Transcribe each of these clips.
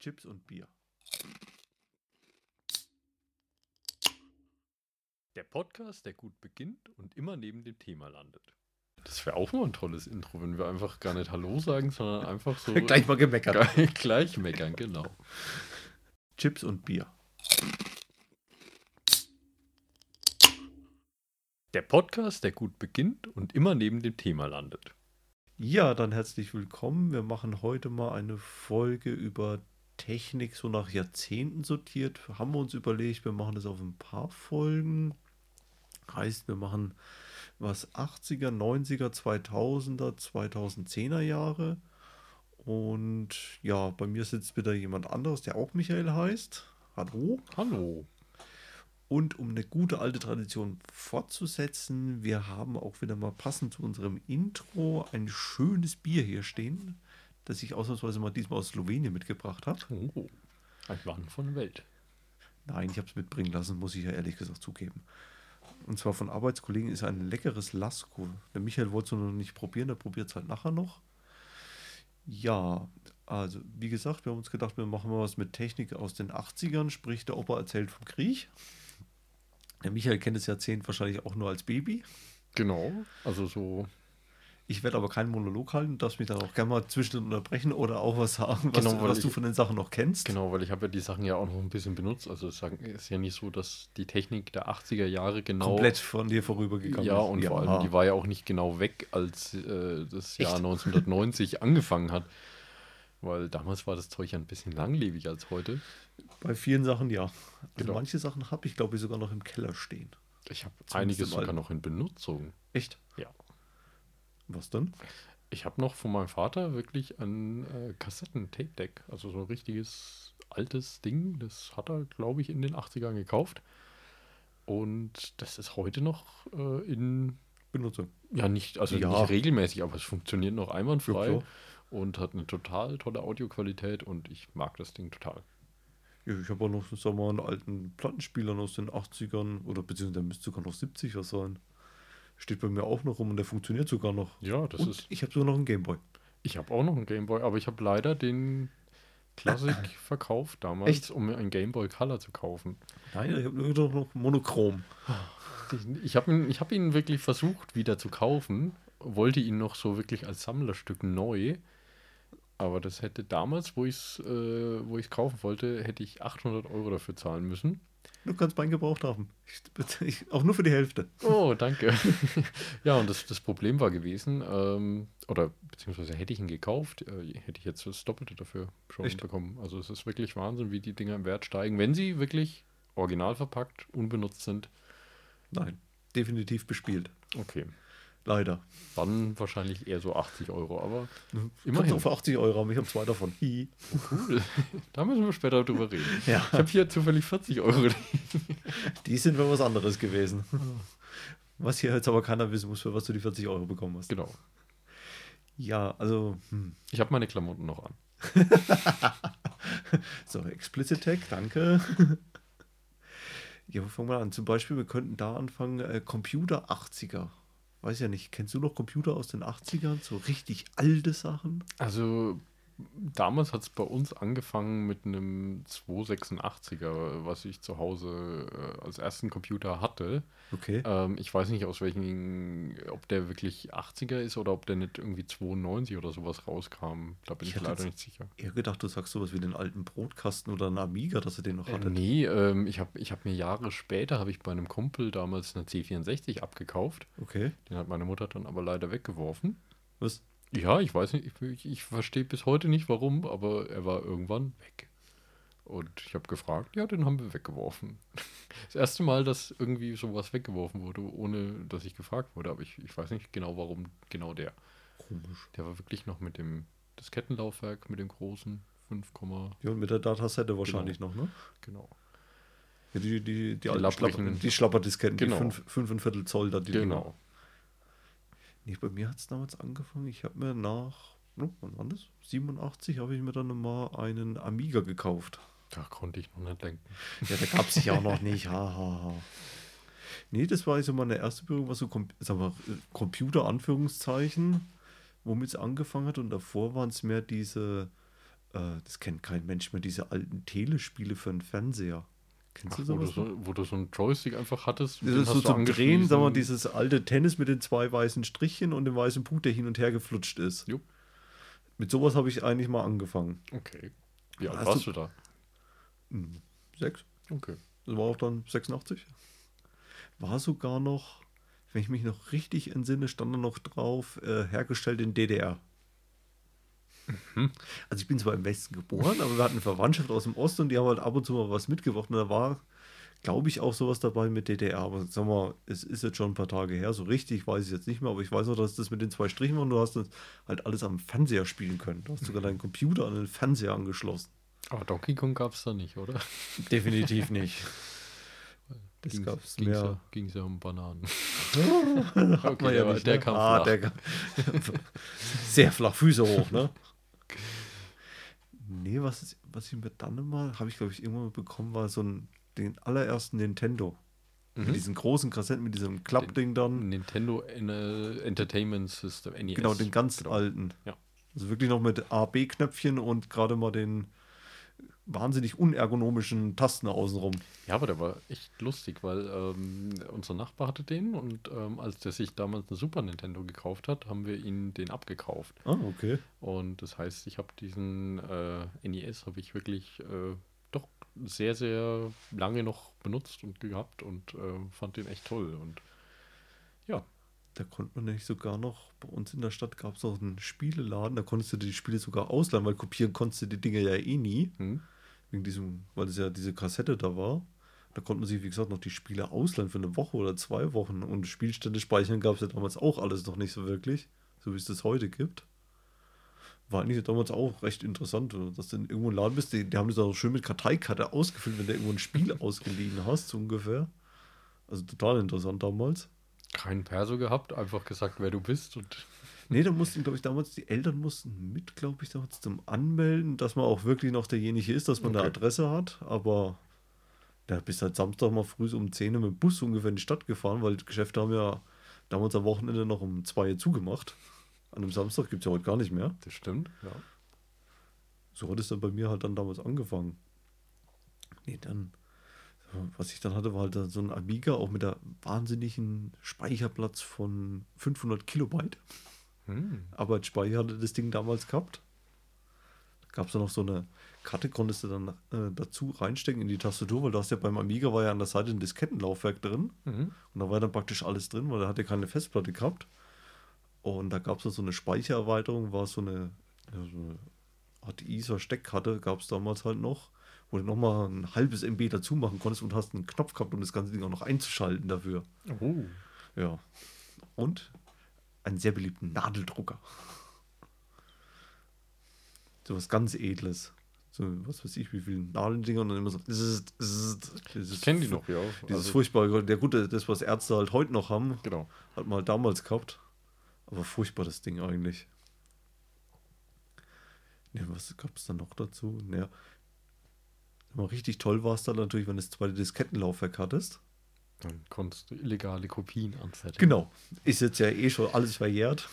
Chips und Bier. Der Podcast, der gut beginnt und immer neben dem Thema landet. Das wäre auch mal ein tolles Intro, wenn wir einfach gar nicht Hallo sagen, sondern einfach so. Gleich mal gemeckert. Gleich, gleich meckern, genau. Chips und Bier. Der Podcast, der gut beginnt und immer neben dem Thema landet. Ja, dann herzlich willkommen. Wir machen heute mal eine Folge über Technik so nach Jahrzehnten sortiert. Haben wir uns überlegt, wir machen das auf ein paar Folgen. Heißt, wir machen was 80er, 90er, 2000er, 2010er Jahre. Und ja, bei mir sitzt wieder jemand anderes, der auch Michael heißt. Hallo. Hallo. Und um eine gute alte Tradition fortzusetzen, wir haben auch wieder mal passend zu unserem Intro ein schönes Bier hier stehen, das ich ausnahmsweise mal diesmal aus Slowenien mitgebracht habe. Oh, ein Mann von der Welt. Nein, ich habe es mitbringen lassen, muss ich ja ehrlich gesagt zugeben. Und zwar von Arbeitskollegen ist ein leckeres Lasko. Der Michael wollte es noch nicht probieren, der probiert es halt nachher noch. Ja, also wie gesagt, wir haben uns gedacht, wir machen mal was mit Technik aus den 80ern, sprich der Opa erzählt vom Krieg. Der Michael kennt das Jahrzehnt wahrscheinlich auch nur als Baby. Genau, also so. Ich werde aber keinen Monolog halten, darfst mich dann auch gerne mal zwischendurch unterbrechen oder auch was sagen, was, Genau, weil was ich- du von den Sachen noch kennst. Genau, weil ich habe ja die Sachen ja auch noch ein bisschen benutzt. Also es ist ja nicht so, dass die Technik der 80er Jahre genau. Komplett von dir vorübergekommen Ja, ist. und vor allem, die war ja auch nicht genau weg, als äh, das Jahr Echt? 1990 angefangen hat. Weil damals war das Zeug ja ein bisschen langlebiger als heute. Bei vielen Sachen ja. Also Genau. manche Sachen habe ich, glaube ich, sogar noch im Keller stehen. Ich habe einiges sogar noch in Benutzung. Echt? Ja. Was denn? Ich habe noch von meinem Vater wirklich ein äh, Kassetten-Tape-Deck, also so ein richtiges altes Ding. Das hat er, glaube ich, in den 80ern gekauft. Und das ist heute noch äh, in, Benutzung. ja nicht, also Ja. nicht regelmäßig, aber es funktioniert noch einwandfrei und hat eine total tolle Audioqualität und ich mag das Ding total. Ja, ich habe auch noch, sag mal, einen alten Plattenspieler aus den 80ern oder beziehungsweise der müsste sogar noch 70 was sein. Steht bei mir auch noch rum und der funktioniert sogar noch. Ja, das und ist. ich habe sogar noch einen Gameboy. Ich habe auch noch einen Gameboy, aber ich habe leider den Classic verkauft damals, Echt? um mir einen Gameboy Color zu kaufen. Nein, ich habe nur noch monochrom. Ich, habe ihn, ich hab ihn wirklich versucht wieder zu kaufen, wollte ihn noch so wirklich als Sammlerstück neu, aber das hätte damals, wo ich es äh, wo ich's kaufen wollte, hätte ich 800 Euro dafür zahlen müssen. Du kannst meinen gebraucht haben. Ich, ich, auch nur für die Hälfte. Oh, danke. ja, und das, das Problem war gewesen, ähm, oder beziehungsweise hätte ich ihn gekauft, äh, hätte ich jetzt das Doppelte dafür schon Echt? bekommen. Also es ist wirklich Wahnsinn, wie die Dinger im Wert steigen, wenn sie wirklich original verpackt, unbenutzt sind. Nein, definitiv bespielt. Okay. Leider. Dann wahrscheinlich eher so 80 Euro, aber Immerhin. Auch für 80 Euro haben. Ich habe zwei davon. Hi. cool. da müssen wir später drüber reden. Ja. Ich habe hier zufällig 40 Euro. Die sind für was anderes gewesen. Was hier jetzt aber keiner wissen muss, für was du die 40 Euro bekommen hast. genau. Ja, also, hm. Ich habe meine Klamotten noch an. so, Explicit Tag, danke. ja, wo fangen wir an? Zum Beispiel, wir könnten da anfangen, äh, Computer 80er. Weiß ja nicht, kennst du noch Computer aus den 80ern? So richtig alte Sachen? Also damals hat es bei uns angefangen mit einem 286er, was ich zu Hause äh, als ersten Computer hatte. Okay. Ähm, ich weiß nicht, aus welchen, ob der wirklich 80er ist oder ob der nicht irgendwie 92 oder sowas rauskam. Da bin Ich ich, leider nicht sicher. Eher gedacht, du sagst sowas wie den alten Brotkasten oder einen Amiga, dass er den noch Äh, hatte. nee, ähm, ich habe ich hab mir Jahre später, habe ich bei einem Kumpel damals eine C64 abgekauft. Okay. Den hat meine Mutter dann aber leider weggeworfen. Was? Ja, ich weiß nicht, ich, ich, verstehe bis heute nicht warum, aber er war irgendwann weg. Und ich habe gefragt, ja, den haben wir weggeworfen. Das erste Mal, dass irgendwie sowas weggeworfen wurde, ohne dass ich gefragt wurde, aber ich, ich weiß nicht genau, warum genau der. Komisch. Der war wirklich noch mit dem Diskettenlaufwerk, mit dem großen 5, Ja, und mit der Datasette wahrscheinlich noch, ne? genau. Ja, die, die, die, alten lapprigen- Schlapper, die Schlapperdisketten, Genau. die 5, 5,25 Zoll da, die Dinger. Nee, bei mir hat es damals angefangen. Ich habe mir nach, oh, wann war das? 87 habe ich mir dann mal einen Amiga gekauft. Da konnte ich noch nicht denken. Ja, da gab es sich auch noch nicht. Ha, ha, ha. Nee, das war also meine erste Berührung, was so Com mal, äh, Computer, Anführungszeichen, womit es angefangen hat. Und davor waren es mehr diese äh, das kennt kein Mensch mehr, diese alten Telespiele für den Fernseher. Kennst Ach, du wo, du sowas? so, wo du so einen Joystick einfach hattest. Das ist so zum Drehen, sagen wir, dieses alte Tennis mit den zwei weißen Strichen und dem weißen Punkt, der hin und her geflutscht ist. Jupp. Mit sowas habe ich eigentlich mal angefangen. Okay. Wie alt Hast warst du- du da? Hm, Sechs. Okay. Das war auch dann 86. War sogar noch, wenn ich mich noch richtig entsinne, stand da noch drauf, äh, hergestellt in DDR. Also ich bin zwar im Westen geboren, aber wir hatten eine Verwandtschaft aus dem Osten und die haben halt ab und zu mal was mitgebracht. Und da war, glaube ich, auch sowas dabei mit DDR. Aber sag mal, es ist jetzt schon ein paar Tage her. So richtig weiß ich jetzt nicht mehr, aber ich weiß noch, dass das mit den zwei Strichen war und du hast das halt alles am Fernseher spielen können. Du hast sogar deinen Computer an den Fernseher angeschlossen. Aber Donkey Kong gab es da nicht, oder? Definitiv nicht. Das Ging's- gab's ging's mehr. Ja, ging's ja um Bananen. Hat Okay, man der, ja war- nicht, der ne? kam ah, flach. Der kam sehr flach, Füße hoch, ne? Nee, was, was ich mir dann mal, habe ich glaube ich irgendwann mal bekommen, war so ein, den allerersten Nintendo. Mit Mhm. diesen großen Kassetten, mit diesem Klappding dann. Nintendo En- Entertainment System, NES. Genau, den ganz Genau. alten. Ja. Also wirklich noch mit A-B-Knöpfchen und gerade mal den wahnsinnig unergonomischen Tasten außenrum. Ja, aber der war echt lustig, weil ähm, unser Nachbar hatte den und ähm, als der sich damals eine Super Nintendo gekauft hat, haben wir ihn den abgekauft. Ah, okay. Und das heißt, ich habe diesen äh, NES habe ich wirklich äh, doch sehr, sehr lange noch benutzt und gehabt und äh, fand den echt toll. Und ja, Da konnte man nämlich sogar noch, bei uns in der Stadt gab es auch einen Spieleladen, da konntest du die Spiele sogar ausleihen, weil kopieren konntest du die Dinge ja eh nie. hm, Wegen diesem, weil es ja diese Kassette da war. Da konnte man sich, wie gesagt, noch die Spiele ausleihen für eine Woche oder zwei Wochen. Und Spielstände speichern gab es ja damals auch alles noch nicht so wirklich, so wie es das heute gibt. War eigentlich damals auch recht interessant, dass du in irgendwo im Laden bist. Die, die haben das auch schön mit Karteikarte ausgefüllt, wenn du irgendwo ein Spiel ausgeliehen hast, so ungefähr. Also total interessant damals. keinen Perso gehabt, einfach gesagt, wer du bist und Nee, da mussten, glaube ich, damals, die Eltern mussten mit, glaube ich, damals zum Anmelden, dass man auch wirklich noch derjenige ist, dass man eine Okay. Adresse hat. Aber da bist halt Samstag mal früh um 10 Uhr mit dem Bus ungefähr in die Stadt gefahren, weil die Geschäfte haben ja damals am Wochenende noch um 2 Uhr zugemacht. An einem Samstag gibt es ja heute gar nicht mehr. das stimmt, ja. So hat es dann bei mir halt dann damals angefangen. Nee, dann, was ich dann hatte, war halt dann so ein Amiga, auch mit der wahnsinnigen Speicherplatz von 500 Kilobyte. Hm. Arbeitsspeicher hatte das Ding damals gehabt. Da gab es dann noch so eine Karte, konntest du dann äh, dazu reinstecken in die Tastatur, weil du hast ja beim Amiga war ja an der Seite ein Diskettenlaufwerk drin Mhm. und da war dann praktisch alles drin, weil er hatte keine Festplatte gehabt. Und da gab es so eine Speichererweiterung, war so eine, ja, so eine Art ISA-Steckkarte, gab es damals halt noch, wo du nochmal ein halbes MB dazu machen konntest und hast einen Knopf gehabt, um das ganze Ding auch noch einzuschalten dafür. Oh. Ja. Und einen sehr beliebten Nadeldrucker. So was ganz Edles. So, was weiß ich, wie viele Nadeldinger und dann immer so. zzt, zzt. Ich Dieses kenne die noch, ja. Dieses Also, furchtbare, der gute, das, was Ärzte halt heute noch haben, genau. hat man halt damals gehabt. Aber furchtbar das Ding eigentlich. Ne, was gab es dann noch dazu? Naja. Mal richtig toll war es dann natürlich, wenn du das zweite Diskettenlaufwerk hattest. Dann konntest du illegale Kopien anfertigen. Genau. Ist jetzt ja eh schon alles verjährt.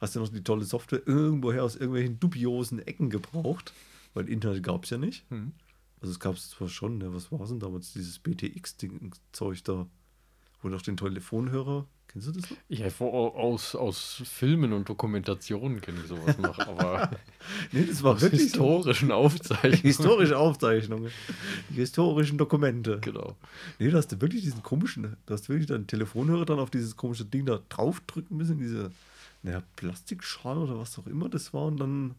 Hast du noch die tolle Software irgendwoher aus irgendwelchen dubiosen Ecken gebraucht? Weil Internet gab es ja nicht. Hm. Also es gab es zwar schon, ne? was war es denn damals? Dieses BTX-Zeug da. Wo noch den Telefonhörer. Kennst du das noch? Ja, aus, aus Filmen und Dokumentationen kenne ich sowas noch, aber Nee, das war aus wirklich so. historischen Aufzeichnungen. Historische Aufzeichnungen. Die historischen Dokumente. Genau. Nee, da hast du wirklich diesen komischen, da hast du wirklich deinen Telefonhörer dann auf dieses komische Ding da draufdrücken müssen, diese, naja, Plastikschale oder was auch immer das war und dann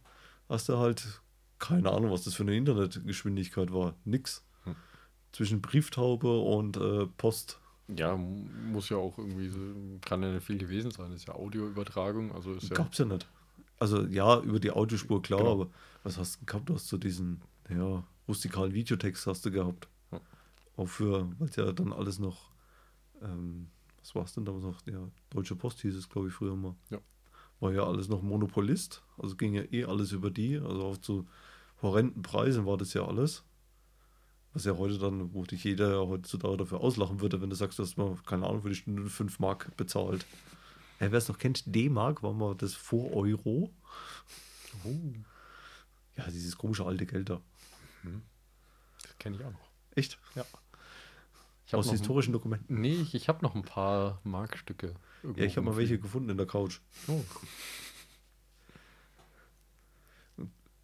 hast du halt, keine Ahnung, was das für eine Internetgeschwindigkeit war. Nix. Hm. Zwischen Brieftaube und äh, Post. Ja, muss ja auch irgendwie so, kann ja nicht viel gewesen sein. Das ist ja Audioübertragung, also ist ja. Gab's ja nicht. Also ja, über die Audiospur klar, Genau. aber was hast du gehabt? Du hast so diesen, ja, rustikalen Videotext hast du gehabt. Ja. Auch für, weil es ja dann alles noch, ähm, was war es denn damals noch? Ja, Deutsche Post hieß es, glaube ich, früher mal. Ja. War ja alles noch Monopolist, also ging ja eh alles über die, also auch zu horrenden Preisen war das ja alles. Was ja heute dann, wo dich jeder heutzutage dafür auslachen würde, wenn du sagst, dass man, keine Ahnung, für die Stunde 5 Mark bezahlt. Ja, Wer es noch kennt, D-Mark war mal das vor Euro. Oh. Ja, dieses komische alte Geld da. Das kenne ich auch noch. Echt? Ja. Aus ein- historischen Dokumenten. Nee, ich, ich habe noch ein paar Markstücke. Ja, ich habe mal welche gefunden in der Couch. Oh.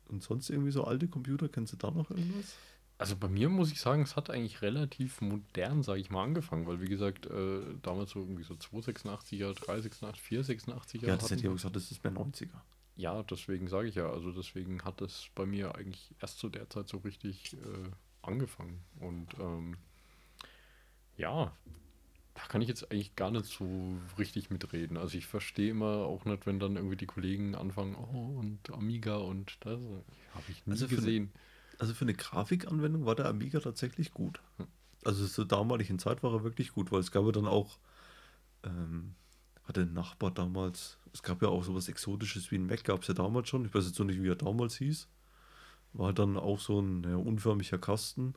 Und sonst irgendwie so alte Computer, kennst du da noch irgendwas? Also bei mir muss ich sagen, es hat eigentlich relativ modern, sage ich mal, angefangen, weil wie gesagt, äh, damals so irgendwie so 286er, 386, 486er. Ja, das hätte ich auch gesagt, das ist mehr 90er. Ja, deswegen sage ich ja, also deswegen hat es bei mir eigentlich erst zu der Zeit so richtig äh, angefangen. Und ähm, ja, da kann ich jetzt eigentlich gar nicht so richtig mitreden. Also ich verstehe immer auch nicht, wenn dann irgendwie die Kollegen anfangen, oh, und Amiga und das habe ich nie Also für- gesehen. Also für eine Grafikanwendung war der Amiga tatsächlich gut. Also zur damaligen Zeit war er wirklich gut, weil es gab ja dann auch, ähm, hatte ein Nachbar damals, es gab ja auch sowas Exotisches wie ein Mac, gab es ja damals schon, ich weiß jetzt noch nicht, wie er damals hieß. War dann auch so ein ja, unförmiger Kasten.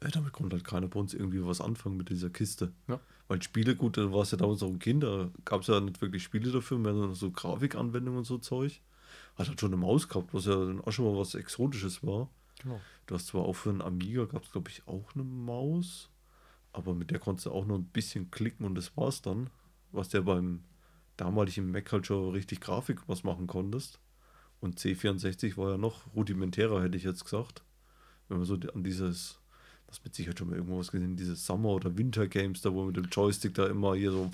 Äh, damit konnte halt keiner bei uns irgendwie was anfangen mit dieser Kiste. Ja. Weil Spiele, gut, da war es ja damals auch ein Kind, da gab es ja nicht wirklich Spiele dafür, mehr nur so Grafikanwendungen und so Zeug. Hat halt schon eine Maus gehabt, was ja dann auch schon mal was Exotisches war. Genau. Du hast zwar auch für einen Amiga, gab es glaube ich auch eine Maus, aber mit der konntest du auch nur ein bisschen klicken und das war's dann. Was der beim damaligen Mac halt schon richtig Grafik was machen konntest. Und C64 war ja noch rudimentärer, hätte ich jetzt gesagt. Wenn man so an dieses, das mit Sicherheit schon mal irgendwo was gesehen, diese Summer- oder Winter-Games, da wo man mit dem Joystick da immer hier so,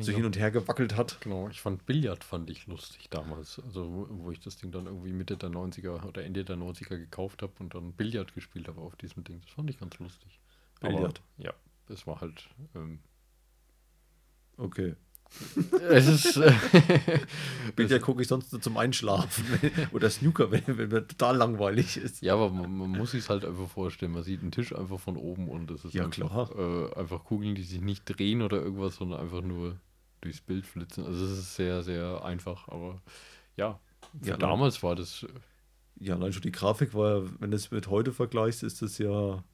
so hin und her gewackelt hat. Genau, ich fand Billard fand ich lustig damals. Also wo, wo ich das Ding dann irgendwie Mitte der 90er oder Ende der 90er gekauft habe und dann Billard gespielt habe auf diesem Ding. Das fand ich ganz lustig. Billard? Aber, ja, das war halt. Ähm, Okay. es ist. Äh, Billard gucke ich sonst nur zum Einschlafen. oder Snooker, wenn, wenn mir total langweilig ist. ja, aber man, man muss sich halt einfach vorstellen. Man sieht einen Tisch einfach von oben und das ist Ja, einfach, klar. Äh, einfach Kugeln, die sich nicht drehen oder irgendwas, sondern einfach nur durchs Bild flitzen. Also es ist sehr, sehr einfach, aber ja. Ja, damals war das. äh, Ja, allein schon die Grafik war, ja, wenn du es mit heute vergleichst, ist das ja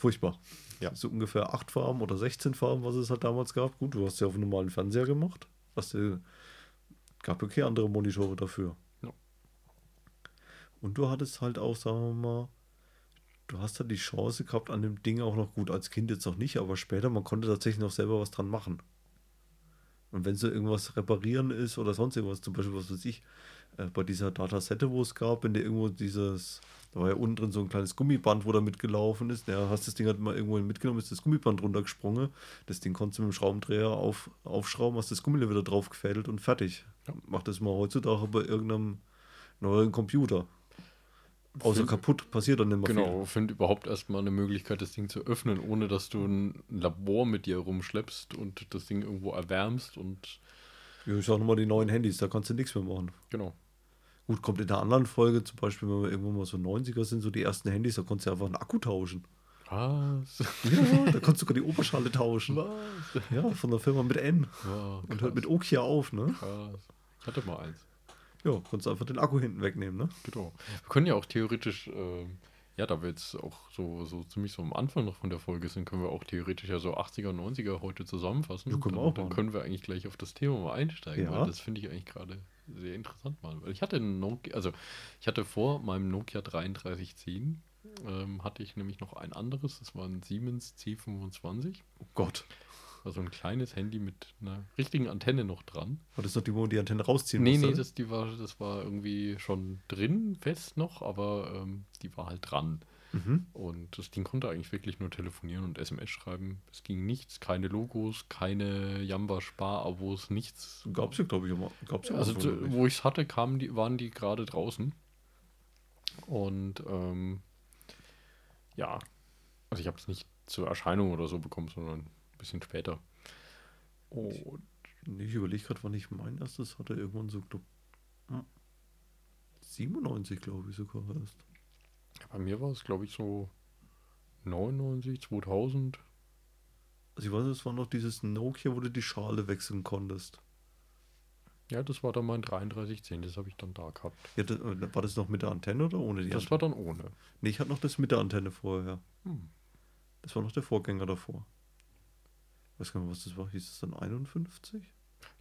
furchtbar. Ja. So ungefähr 8 Farben oder 16 Farben, was es halt damals gab. Gut, du hast ja auf einem normalen Fernseher gemacht. Hast du, gab okay andere Monitore dafür. Ja. Und du hattest halt auch, sagen wir mal, du hast halt die Chance gehabt, an dem Ding auch noch gut, als Kind jetzt noch nicht, aber später, man konnte tatsächlich noch selber was dran machen. Und wenn so irgendwas reparieren ist oder sonst irgendwas, zum Beispiel, was weiß ich, äh, bei dieser Datasette, wo es gab, wenn dir irgendwo dieses, da war ja unten drin so ein kleines Gummiband, wo da mitgelaufen ist, ja, hast das Ding halt mal irgendwo mitgenommen, ist das Gummiband runtergesprungen, das Ding konntest du mit dem Schraubendreher auf, aufschrauben, hast das Gummi wieder drauf gefädelt und fertig. Macht das mal heutzutage bei irgendeinem neuen Computer. Außer Find- kaputt passiert dann nicht mehr Genau, find überhaupt erstmal eine Möglichkeit, das Ding zu öffnen, ohne dass du ein Labor mit dir rumschleppst und das Ding irgendwo erwärmst und viel. Ja, ich sag nochmal die neuen Handys, da kannst du nichts mehr machen. genau. Gut, kommt in der anderen Folge, zum Beispiel, wenn wir irgendwann mal so 90er sind, so die ersten Handys, da konntest du einfach einen Akku tauschen. Was? Ja, da konntest du sogar die Oberschale tauschen. Was? Ja, von der Firma mit N. Ja, Und hört mit Nokia auf, ne? krass. Ich hatte mal eins. Ja, konntest einfach den Akku hinten wegnehmen, ne? Genau. Wir können ja auch theoretisch, ähm, ja, da wir jetzt auch so, so ziemlich so am Anfang noch von der Folge sind, können wir auch theoretisch ja so 80er, 90er heute zusammenfassen. Ja, können dann, auch dann können wir eigentlich gleich auf das Thema mal einsteigen, Ja. weil das finde ich eigentlich gerade sehr interessant mal. Weil ich hatte Nokia, also ich hatte vor meinem Nokia 3310 ähm, hatte ich nämlich noch ein anderes, das war ein Siemens C25, Oh Gott. Also ein kleines Handy mit einer richtigen Antenne noch dran. War das noch die, wo man die Antenne rausziehen Nee, musste? nee, das, die war, das war irgendwie schon drin, fest noch, aber ähm, die war halt dran. Mhm. Und das Ding konnte eigentlich wirklich nur telefonieren und SMS schreiben. Es ging nichts, keine Logos, keine Jamba-Spar-Abos, nichts. Gab's ja, glaube ich, immer. Gab's ja Also, auch zu- wo ich es hatte, kamen die, waren die gerade draußen. Und ähm, ja, also ich habe es nicht zur Erscheinung oder so bekommen, sondern bisschen später. Und Nee, ich überlege gerade, wann ich mein erstes hatte. Irgendwann so, glaub, hm, 97, glaube ich, sogar erst. bei mir war es, glaube ich, so 99, 2000. Also ich weiß, es war noch dieses Nokia, wo du die Schale wechseln konntest. Ja, das war dann mein 3310, das habe ich dann da gehabt. Ja, das, äh, war das noch mit der Antenne oder ohne die Das Antenne? war dann ohne. Nee, ich hatte noch das mit der Antenne vorher. Hm. Das war noch der Vorgänger davor. Weiß gar nicht, was das war. Hieß es dann 51?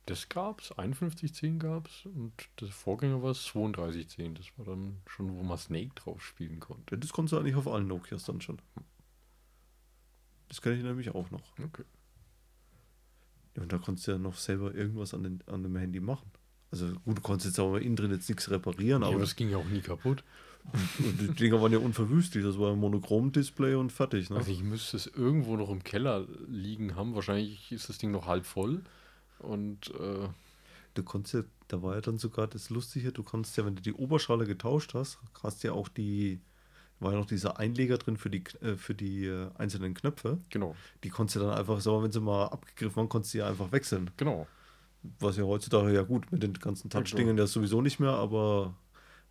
das gab es, 5110 gab es und der Vorgänger war es 3210. Das war dann schon, wo man Snake drauf spielen konnte. Das konntest du eigentlich auf allen Nokias dann schon. Das kenne ich nämlich auch noch. Okay. Ja, und da konntest du ja noch selber irgendwas an, den, an dem Handy machen. Also gut, du konntest jetzt aber innen drin jetzt nichts reparieren, Ja, aber aber es ging ja auch nie kaputt. Und die Dinger waren ja unverwüstlich. Das war ein Monochrom-Display und fertig. Ne? Also ich müsste es irgendwo noch im Keller liegen haben. Wahrscheinlich ist das Ding noch halb voll. Und äh, Du konntest ja, da war ja dann sogar das Lustige, du konntest ja, wenn du die Oberschale getauscht hast, hast ja auch die, war ja noch dieser Einleger drin für die, äh, für die äh, einzelnen Knöpfe. genau, Die konntest du dann einfach, so, wenn sie mal abgegriffen waren, konntest du ja einfach wechseln. genau. Was ja heutzutage ja gut, mit den ganzen Ja, Touch-Dingen ja sowieso nicht mehr, aber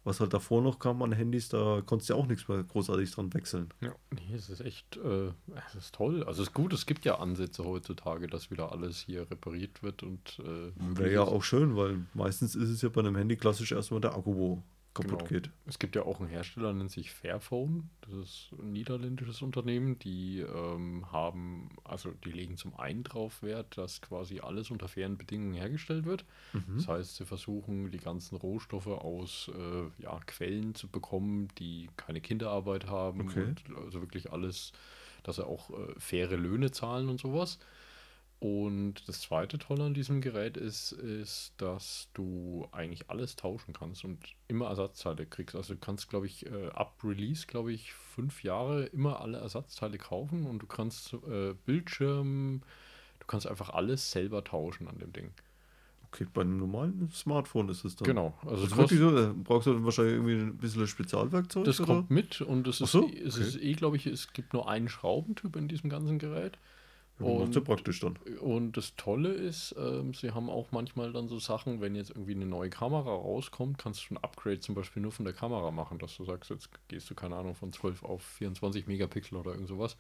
was halt davor noch kam an Handys, da konntest du ja auch nichts mehr großartig dran wechseln. Ja, nee, es ist echt, äh, es ist toll. Also es ist gut, es gibt ja Ansätze heutzutage, dass wieder alles hier repariert wird und äh, Wäre ja auch schön, weil meistens ist es ja bei einem Handy klassisch erstmal der Akku, wo kaputt Genau. geht. Es gibt ja auch einen Hersteller, nennt sich Fairphone. Das ist ein niederländisches Unternehmen. Die ähm, haben, also die legen zum einen drauf Wert, dass quasi alles unter fairen Bedingungen hergestellt wird. Mhm. Das heißt, sie versuchen, die ganzen Rohstoffe aus äh, ja, Quellen zu bekommen, die keine Kinderarbeit haben. Okay. Und also wirklich alles, dass sie auch äh, faire Löhne zahlen und sowas. Und das zweite Tolle an diesem Gerät ist, ist, dass du eigentlich alles tauschen kannst und immer Ersatzteile kriegst. Also du kannst, glaube ich, äh, ab Release, glaube ich, fünf Jahre immer alle Ersatzteile kaufen und du kannst äh, Bildschirm, du kannst einfach alles selber tauschen an dem Ding. Okay, bei einem normalen Smartphone ist es dann. Genau. Also Also wirklich kostet, so, äh, brauchst du dann wahrscheinlich irgendwie ein bisschen Spezialwerkzeug? das oder? kommt mit und es ist, so, es okay. ist eh, glaube ich, es gibt nur einen Schraubentyp in diesem ganzen Gerät. Macht's ja und- praktisch dann. Und das Tolle ist, ähm, sie haben auch manchmal dann so Sachen, wenn jetzt irgendwie eine neue Kamera rauskommt, kannst du ein Upgrade zum Beispiel nur von der Kamera machen, dass du sagst, jetzt gehst du, keine Ahnung, von 12 auf 24 Megapixel oder irgend sowas.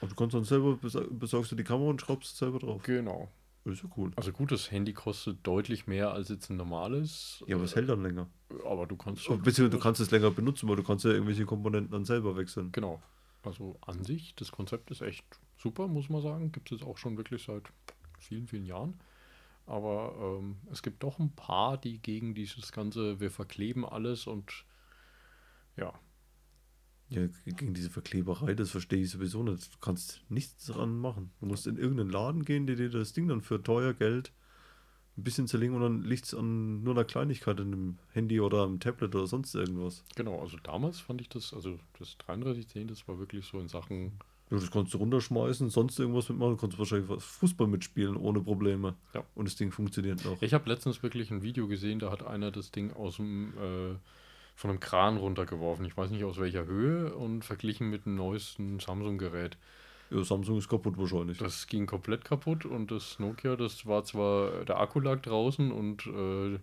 Und du kannst dann selber, besorgst du die Kamera und schraubst es selber drauf. Genau. Ist ja cool. Also gut, das Handy kostet deutlich mehr als jetzt ein normales. Ja, aber es hält dann länger. äh, Aber du kannst. Und Beziehungsweise du kannst es länger benutzen, weil du kannst ja irgendwelche Komponenten dann selber wechseln. Genau. Also an sich, das Konzept ist echt super, muss man sagen. Gibt es jetzt auch schon wirklich seit vielen, vielen Jahren. Aber ähm, es gibt doch ein paar, die gegen dieses ganze, wir verkleben alles und ja, Ja, gegen diese Verkleberei, das verstehe ich sowieso nicht. Du kannst nichts dran machen. Du musst in irgendeinen Laden gehen, der dir das Ding dann für teuer Geld ein bisschen zerlegen und dann liegt es an nur einer Kleinigkeit in einem Handy oder am Tablet oder sonst irgendwas. genau. Also damals fand ich das, also das 3310, das war wirklich so in Sachen, Ja, das konntest du runterschmeißen, sonst irgendwas mitmachen. Du konntest wahrscheinlich Fußball mitspielen ohne Probleme. Ja. Und das Ding funktioniert noch. Ich habe letztens wirklich ein Video gesehen, da hat einer das Ding aus dem äh, von einem Kran runtergeworfen. Ich weiß nicht aus welcher Höhe und verglichen mit dem neuesten Samsung-Gerät. Ja, Samsung ist kaputt wahrscheinlich. Das ging komplett kaputt und das Nokia, das war zwar, der Akku lag draußen und äh,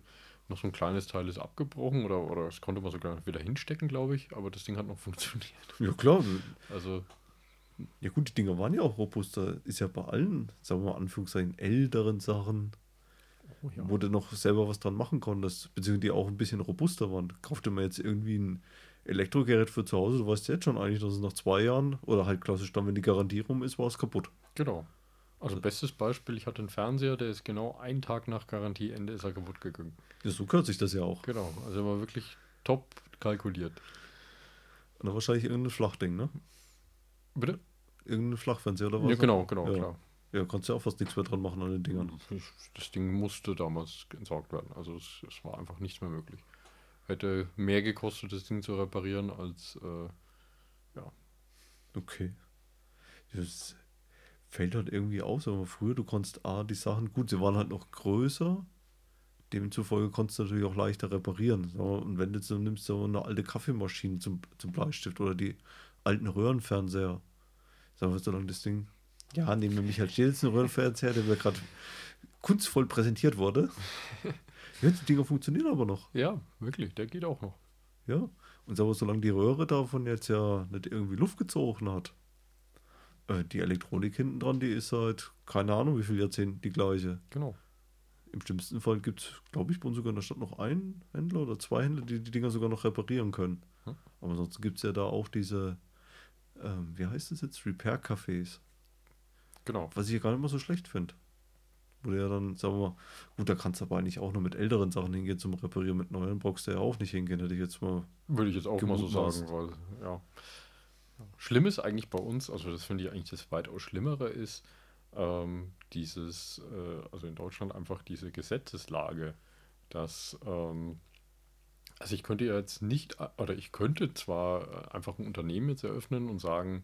noch so ein kleines Teil ist abgebrochen oder, oder das konnte man sogar wieder hinstecken, glaube ich, aber das Ding hat noch funktioniert. Ja klar. Also, Ja gut, die Dinger waren ja auch robuster. Ist ja bei allen, sagen wir mal Anführungszeichen, älteren Sachen, oh ja. wo du noch selber was dran machen konntest, beziehungsweise die auch ein bisschen robuster waren. Kauf dir mal jetzt irgendwie ein Elektrogerät für zu Hause, du weißt jetzt schon eigentlich, dass es nach zwei Jahren oder halt klassisch dann, wenn die Garantie rum ist, war es kaputt. Genau. Also bestes Beispiel, ich hatte einen Fernseher, der ist genau einen Tag nach Garantieende ist er kaputt gegangen. Ja, so kürzt sich das ja auch. Genau, also er war wirklich top kalkuliert. Und dann wahrscheinlich irgendein Flachding, ne? Bitte? Irgendein Flachfernseher oder was? Ja, genau, genau, ja. klar. Ja, kannst ja auch fast nichts mehr dran machen an den Dingern. Ich, das Ding musste damals entsorgt werden. Also es, es war einfach nichts mehr möglich. Hätte mehr gekostet, das Ding zu reparieren, als äh, Okay. Das fällt halt irgendwie aus, aber früher, du konntest A, die Sachen, gut, sie waren halt noch größer, demzufolge konntest du natürlich auch leichter reparieren. Und wenn du so nimmst, so eine alte Kaffeemaschine zum, zum Bleistift oder die alten Röhrenfernseher, sagen wir, solange das Ding, ja, nehmen wir Michael Stelzen Röhrenfernseher, der mir gerade kunstvoll präsentiert wurde. Ja, die Dinger funktionieren aber noch. ja, wirklich, der geht auch noch. Ja. Und sag mal, solange die Röhre davon jetzt ja nicht irgendwie Luft gezogen hat, äh, die Elektronik hinten dran, die ist seit keine Ahnung wie viel Jahrzehnten die gleiche. Genau. Im schlimmsten Fall gibt es, glaube ich, bei uns sogar in der Stadt noch einen Händler oder zwei Händler, die die Dinger sogar noch reparieren können. Hm. Aber ansonsten gibt es ja da auch diese, ähm, wie heißt das jetzt, Repair-Cafés, Genau. was ich ja gar nicht mal so schlecht finde. Wo du ja dann, sagen wir mal, gut, da kannst du aber eigentlich auch nur mit älteren Sachen hingehen zum Reparieren. Mit neuen brauchst du ja auch nicht hingehen, hätte ich jetzt mal. Würde ich jetzt auch mal so sagen, weil, ja. Schlimm ist eigentlich bei uns, also das finde ich eigentlich das weitaus Schlimmere ist, ähm, dieses, äh, also in Deutschland einfach diese Gesetzeslage, dass, ähm, also ich könnte ja jetzt nicht, oder ich könnte zwar äh, einfach ein Unternehmen jetzt eröffnen und sagen,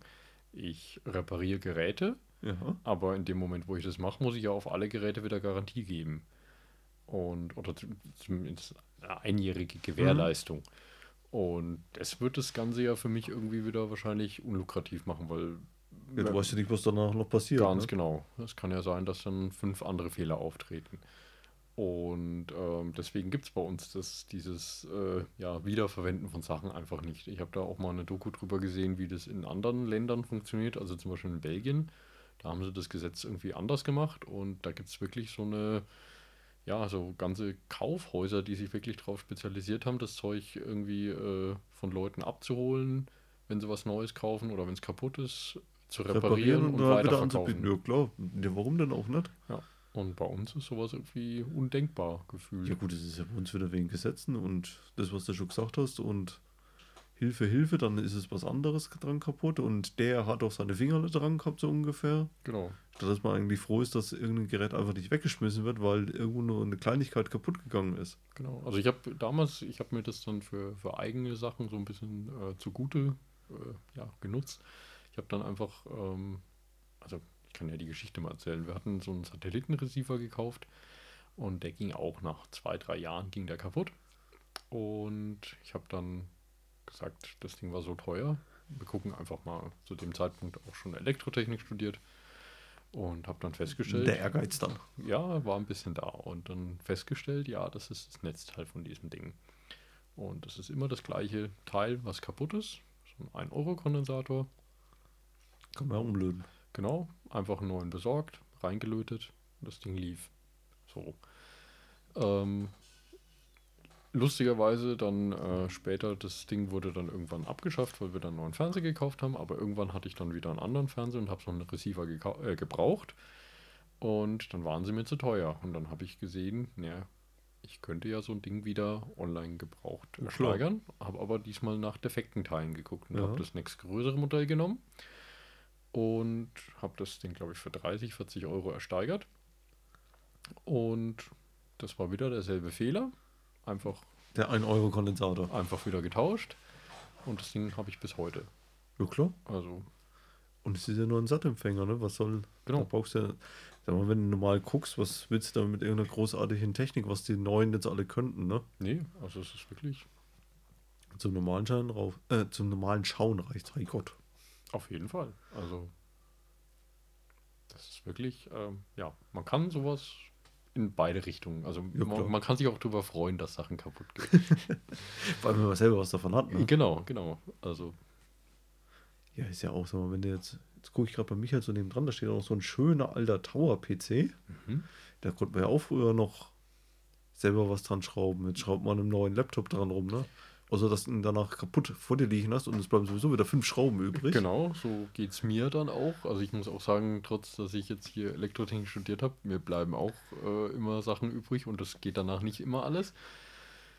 ich repariere Geräte, Ja. aber in dem Moment, wo ich das mache, muss ich ja auf alle Geräte wieder Garantie geben. Und, oder zum- zumindest eine einjährige Gewährleistung. Und das wird das Ganze ja für mich irgendwie wieder wahrscheinlich unlukrativ machen, weil ja du weißt ja nicht, was danach noch passiert. ganz ne? genau. Es kann ja sein, dass dann fünf andere Fehler auftreten. Und ähm, deswegen gibt es bei uns das, dieses äh, ja, Wiederverwenden von Sachen einfach nicht. Ich habe da auch mal eine Doku drüber gesehen, wie das in anderen Ländern funktioniert, also zum Beispiel in Belgien. Da haben sie das Gesetz irgendwie anders gemacht und da gibt es wirklich so eine, ja, so ganze Kaufhäuser, die sich wirklich darauf spezialisiert haben, das Zeug irgendwie äh, von Leuten abzuholen, wenn sie was Neues kaufen oder wenn es kaputt ist, zu reparieren, und, dann wieder weiterverkaufen. Ja, klar. Ja, warum denn auch nicht? Ja. Und bei uns ist sowas irgendwie undenkbar gefühlt. Ja, gut, das ist ja bei uns wieder wegen Gesetzen und das, was du schon gesagt hast. Und Hilfe, Hilfe, dann ist es was anderes dran kaputt. Und der hat auch seine Finger dran gehabt, so ungefähr. Genau. Statt dass man eigentlich froh ist, dass irgendein Gerät einfach nicht weggeschmissen wird, weil irgendwo nur eine Kleinigkeit kaputt gegangen ist. Genau. Also ich habe damals, ich habe mir das dann für, für eigene Sachen so ein bisschen äh, zugute äh, ja, genutzt. Ich habe dann einfach, ähm, also kann ja die Geschichte mal erzählen. Wir hatten so einen Satellitenreceiver gekauft und der ging auch nach zwei, drei Jahren ging der kaputt. Und ich habe dann gesagt, das Ding war so teuer. Wir gucken einfach mal zu dem Zeitpunkt auch schon Elektrotechnik studiert und habe dann festgestellt, Der Ehrgeiz dann. ja, war ein bisschen da und dann festgestellt, ja, das ist das Netzteil von diesem Ding. Und das ist immer das gleiche Teil, was kaputt ist. So ein 1-Euro-Kondensator. Kann man umlöten. Genau, einfach einen neuen besorgt, reingelötet, das Ding lief. So. Ähm, lustigerweise dann äh, später, das Ding wurde dann irgendwann abgeschafft, weil wir dann einen neuen Fernseher gekauft haben, aber irgendwann hatte ich dann wieder einen anderen Fernseher und habe so einen Receiver äh, gebraucht. Und dann waren sie mir zu teuer. Und dann habe ich gesehen, naja, ich könnte ja so ein Ding wieder online gebraucht ersteigern, habe aber diesmal nach defekten Teilen geguckt und Ja. habe das nächstgrößere Modell genommen und habe das Ding, glaube ich, für 30, 40 Euro ersteigert. Und das war wieder derselbe Fehler. Einfach, Der 1-Euro-Kondensator. einfach wieder getauscht. Und das Ding habe ich bis heute. Ja, klar. Also, Und es ist ja nur ein Sattempfänger, ne? Was soll. Genau. Da brauchst du ja. Sag mal, wenn du normal guckst, was willst du da mit irgendeiner großartigen Technik, was die neuen jetzt alle könnten, ne? nee, also es ist wirklich Zum normalen Schauen rauf, äh, zum normalen Schauen reicht, hey Gott. Auf jeden Fall. Also, das ist wirklich, ähm, ja, man kann sowas in beide Richtungen. Also, Ja, man, man kann sich auch darüber freuen, dass Sachen kaputt gehen. Vor allem, wenn man selber was davon hat, ne? genau, genau. Also, Ja, ist ja auch so, wenn du jetzt, jetzt gucke ich gerade bei Michael so neben dran, da steht auch so ein schöner alter Tower-PC. mhm. Da konnte man ja auch früher noch selber was dran schrauben. Jetzt schraubt man einen neuen Laptop dran rum, ne? Außer dass du ihn danach kaputt vor dir liegen hast und es bleiben sowieso wieder fünf Schrauben übrig. Genau, so geht es mir dann auch. Also ich muss auch sagen, trotz dass ich jetzt hier Elektrotechnik studiert habe, mir bleiben auch äh, immer Sachen übrig und das geht danach nicht immer alles.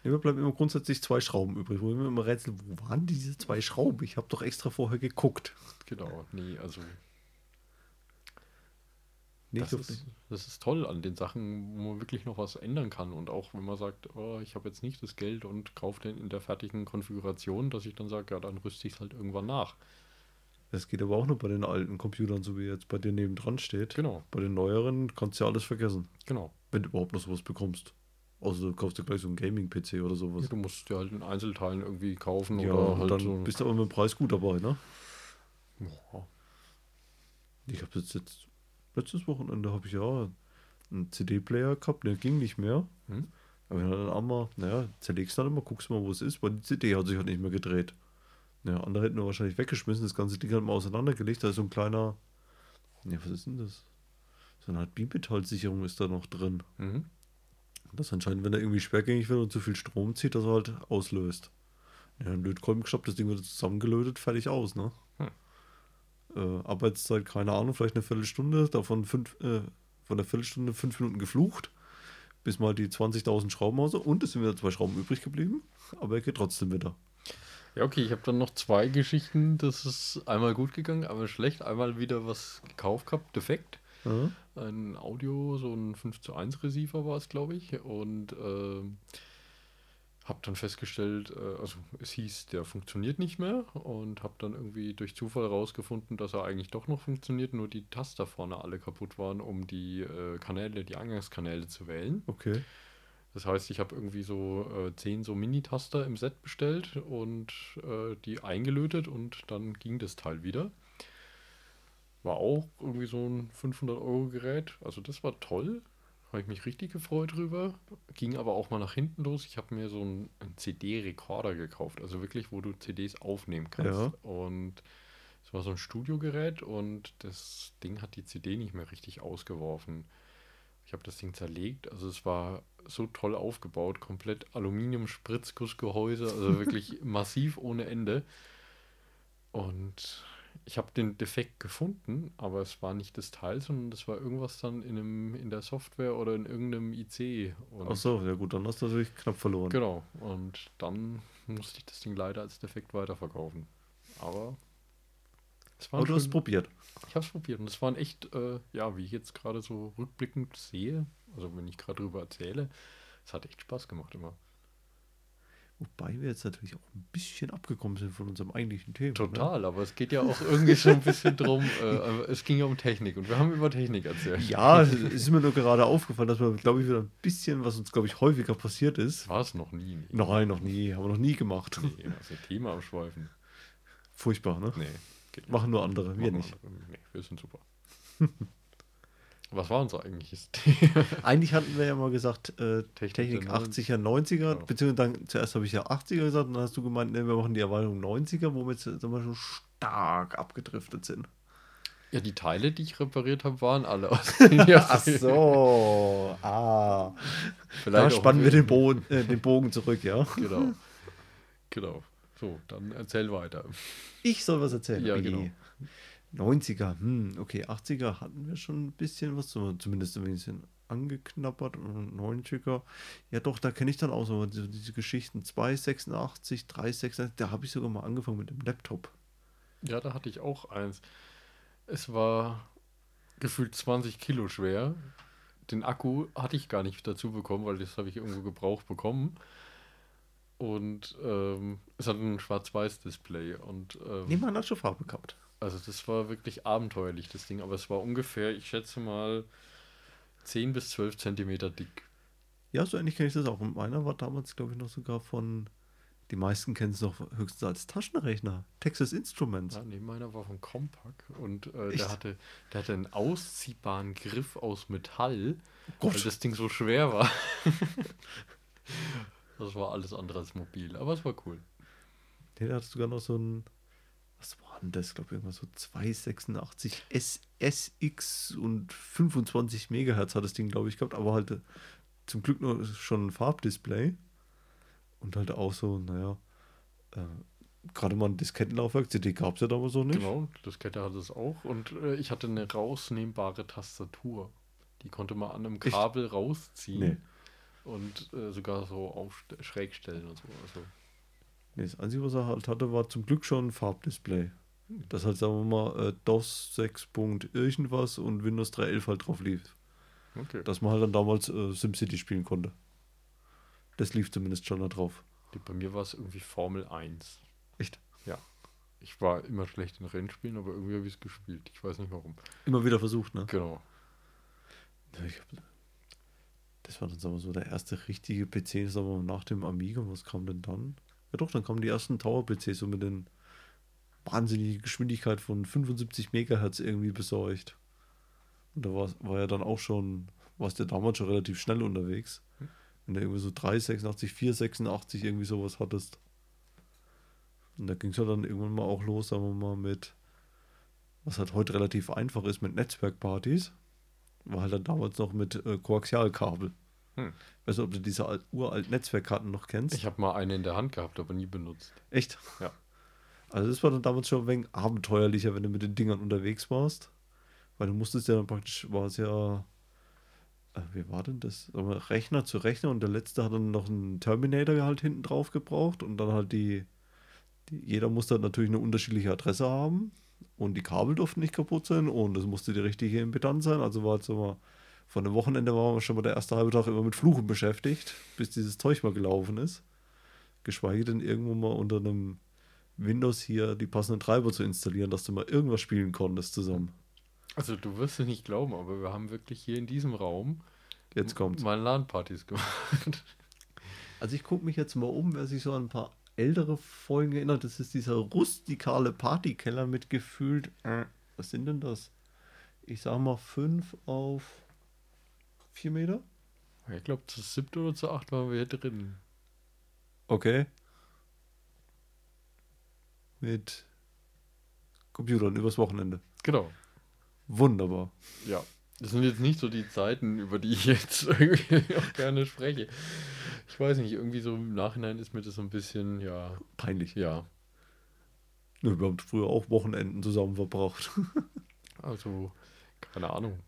Ja, mir bleiben immer grundsätzlich zwei Schrauben übrig, wo ich mir immer rätsel, wo waren diese zwei Schrauben? Ich habe doch extra vorher geguckt. Genau, nee, also Nee, das ist, das ist toll an den Sachen, wo man wirklich noch was ändern kann. Und auch wenn man sagt, oh, ich habe jetzt nicht das Geld und kaufe den in der fertigen Konfiguration, dass ich dann sage, ja, dann rüste ich es halt irgendwann nach. Das geht aber auch nur bei den alten Computern, so wie jetzt bei dir nebendran steht. Genau, Bei den neueren kannst du ja alles vergessen, genau. wenn du überhaupt noch sowas bekommst. Außer du kaufst dir gleich so einen Gaming-PC oder sowas. Ja, du musst dir halt in Einzelteilen irgendwie kaufen Ja, oder halt dann so. bist du aber mit dem Preis gut dabei, ne? Ja, Ich habe jetzt, jetzt letztes Wochenende habe ich ja einen CD-Player gehabt, der ging nicht mehr. Hm? Aber dann einmal, naja, zerlegst dann immer, guckst mal, wo es ist, weil die CD hat sich halt nicht mehr gedreht. Ja, andere hätten wir wahrscheinlich weggeschmissen, das ganze Ding hat mal auseinandergelegt, da ist so ein kleiner, ja, was ist denn das? So eine Art Bimetallsicherung ist da noch drin. Mhm. Das anscheinend, wenn er irgendwie schwergängig wird und zu viel Strom zieht, dass er halt auslöst. Ja, ein Lötkolben gestoppt, das Ding wird zusammengelötet, fertig aus, ne? Äh, Arbeitszeit, keine Ahnung, vielleicht eine Viertelstunde, davon fünf, äh, von der Viertelstunde fünf Minuten geflucht, bis mal die 20.000 Schrauben raus und es sind wieder zwei Schrauben übrig geblieben, aber er geht trotzdem wieder. Ja, okay, ich habe dann noch zwei Geschichten. Das ist einmal gut gegangen, einmal schlecht. Einmal wieder was gekauft gehabt, defekt. Ja. Ein Audio, so ein 5 zu 1 Receiver war es, glaube ich. Und ähm, habe dann festgestellt, äh, also es hieß, der funktioniert nicht mehr. Und habe dann irgendwie durch Zufall rausgefunden, dass er eigentlich doch noch funktioniert, nur die Taster vorne alle kaputt waren, um die äh, Kanäle, die Eingangskanäle zu wählen. Okay. Das heißt, ich habe irgendwie so äh, zehn so Mini-Taster im Set bestellt und äh, die eingelötet und dann ging das Teil wieder. War auch irgendwie so ein 500-Euro-Gerät. Also das war toll. Habe ich mich richtig gefreut drüber. Ging aber auch mal nach hinten los. Ich habe mir so einen, einen CD-Rekorder gekauft. Also wirklich, wo du CDs aufnehmen kannst. Ja. Und es war so ein Studiogerät und das Ding hat die CD nicht mehr richtig ausgeworfen. Ich habe das Ding zerlegt. Also es war so toll aufgebaut. Komplett Aluminium-Spritzgussgehäuse. Also wirklich massiv ohne Ende. Und ich habe den Defekt gefunden, aber es war nicht das Teil, sondern das war irgendwas dann in, einem, in der Software oder in irgendeinem IC. Und Ach so, ja gut, dann hast du natürlich knapp verloren. Genau. Und dann musste ich das Ding leider als Defekt weiterverkaufen. Aber es war Aber du hast es probiert. ich habe es probiert und es waren echt, äh, ja, wie ich jetzt gerade so rückblickend sehe, also wenn ich gerade drüber erzähle, es hat echt Spaß gemacht immer. Wobei wir jetzt natürlich auch ein bisschen abgekommen sind von unserem eigentlichen Thema. Ne? Total, aber es geht ja auch irgendwie schon ein bisschen drum, äh, es ging ja um Technik und wir haben über Technik erzählt. Ja, es ist mir nur gerade aufgefallen, dass wir, glaube ich, wieder ein bisschen, was uns, glaube ich, häufiger passiert ist. War es noch nie. Nee, Nein, noch nie. Haben wir noch nie gemacht. nee also Thema abschweifen. Furchtbar, ne? Nee. Machen nur andere, wir Machen nicht. wir- Nee, wir sind super. Was war unser eigentliches Thema? Eigentlich hatten wir ja mal gesagt, äh, Technik Technik, der 80er, 90er, Ja. beziehungsweise dann zuerst habe ich ja 80er gesagt und dann hast du gemeint, ne, wir machen die Erweiterung 90er, wo wir schon stark abgedriftet sind. Ja, die Teile, die ich repariert habe, waren alle aus den Ach so, ah. Vielleicht Da spannen wir den Bogen, äh, den Bogen zurück, ja. Genau. Genau. So, dann erzähl weiter. Ich soll was erzählen. Ja, genau. 90er, hm, okay, 80er hatten wir schon ein bisschen was, zumindest ein bisschen angeknabbert und 90er. Ja, doch, da kenne ich dann auch so diese, Geschichten 286, 386, da habe ich sogar mal angefangen mit dem Laptop. Ja, da hatte ich auch eins. Es war gefühlt 20 Kilo schwer. Den Akku hatte ich gar nicht dazu bekommen, weil das habe ich irgendwo gebraucht bekommen. Und ähm, es hat ein Schwarz-Weiß-Display. Und ähm, Nee, man hat schon Farbe gehabt. Also das war wirklich abenteuerlich, das Ding. Aber es war ungefähr, ich schätze mal, 10 bis 12 Zentimeter dick. Ja, so ähnlich kenne ich das auch. Und meiner war damals, glaube ich, noch sogar von, die meisten kennen es noch höchstens als Taschenrechner. Texas Instruments. Ja, nee, meiner war von Compaq und äh, der, hatte, der hatte einen ausziehbaren Griff aus Metall, Gott. weil das Ding so schwer war. das war alles andere als mobil, aber es war cool. Hattest du sogar noch so ein, was war denn das? Ich glaube, irgendwas so 286 S SX und 25 Megahertz hat das Ding, glaube ich, gehabt, aber halt äh, zum Glück nur schon ein Farbdisplay. Und halt auch so, naja, äh, gerade mal ein Diskettenlaufwerk, CD gab es ja damals so nicht. Genau, das Kette hatte es auch und äh, ich hatte eine rausnehmbare Tastatur. Die konnte man an einem Echt? Kabel rausziehen Nee. und äh, sogar so auf schräg stellen und so. Also, Nee, das Einzige, was er halt hatte, war zum Glück schon ein Farbdisplay. Das halt, sagen wir mal, äh, DOS 6. Punkt irgendwas und Windows 3.11 halt drauf lief. okay. Dass man halt dann damals äh, SimCity spielen konnte. Das lief zumindest schon da drauf. Bei mir war es irgendwie Formel 1. Echt? Ja. Ich war immer schlecht in Rennspielen, aber irgendwie habe ich es gespielt. Ich weiß nicht warum. Immer wieder versucht, ne? Genau. Das war dann, sagen wir so, der erste richtige PC, sagen wir mal, nach dem Amiga. Was kam denn dann? Ja doch, dann kamen die ersten Tower-PCs so mit den wahnsinnigen Geschwindigkeit von 75 Megahertz irgendwie besorgt. Und da war, war ja dann auch schon, warst ja damals schon relativ schnell unterwegs. Wenn du irgendwie so 386, 486 irgendwie sowas hattest. Und da ging es ja dann irgendwann mal auch los, sagen wir mal, mit, was halt heute relativ einfach ist, mit Netzwerkpartys. War halt dann damals noch mit äh, Koaxialkabel. Hm. Weißt du, ob du diese alt, uralten Netzwerkkarten noch kennst? Ich habe mal eine in der Hand gehabt, aber nie benutzt. Echt? Ja. Also das war dann damals schon ein wenig abenteuerlicher, wenn du mit den Dingern unterwegs warst. Weil du musstest ja dann praktisch, war es ja äh, wie war denn das? Rechner zu Rechner und der letzte hat dann noch einen Terminator halt hinten drauf gebraucht und dann halt die, die jeder musste halt natürlich eine unterschiedliche Adresse haben und die Kabel durften nicht kaputt sein und es musste die richtige Impedanz sein. Also war jetzt immer, von dem Wochenende waren wir schon mal der erste halbe Tag immer mit Fluchen beschäftigt, bis dieses Zeug mal gelaufen ist. Geschweige denn irgendwo mal unter einem Windows hier die passenden Treiber zu installieren, dass du mal irgendwas spielen konntest zusammen. Also du wirst es nicht glauben, aber wir haben wirklich hier in diesem Raum Jetzt kommt's. mal LAN-Partys gemacht. Also ich gucke mich jetzt mal um, wer sich so an ein paar ältere Folgen erinnert. Das ist dieser rustikale Partykeller mit gefühlt, äh, was sind denn das? Ich sag mal fünf auf vier Meter. Ich glaube, zu siebte oder zu acht waren wir hier drin. Okay. Mit Computern übers Wochenende. Genau. Wunderbar. Ja. Das sind jetzt nicht so die Zeiten, über die ich jetzt irgendwie auch gerne spreche. Ich weiß nicht, irgendwie so im Nachhinein ist mir das so ein bisschen, ja, Peinlich. ja. Wir haben früher auch Wochenenden zusammen verbracht. Also, keine Ahnung.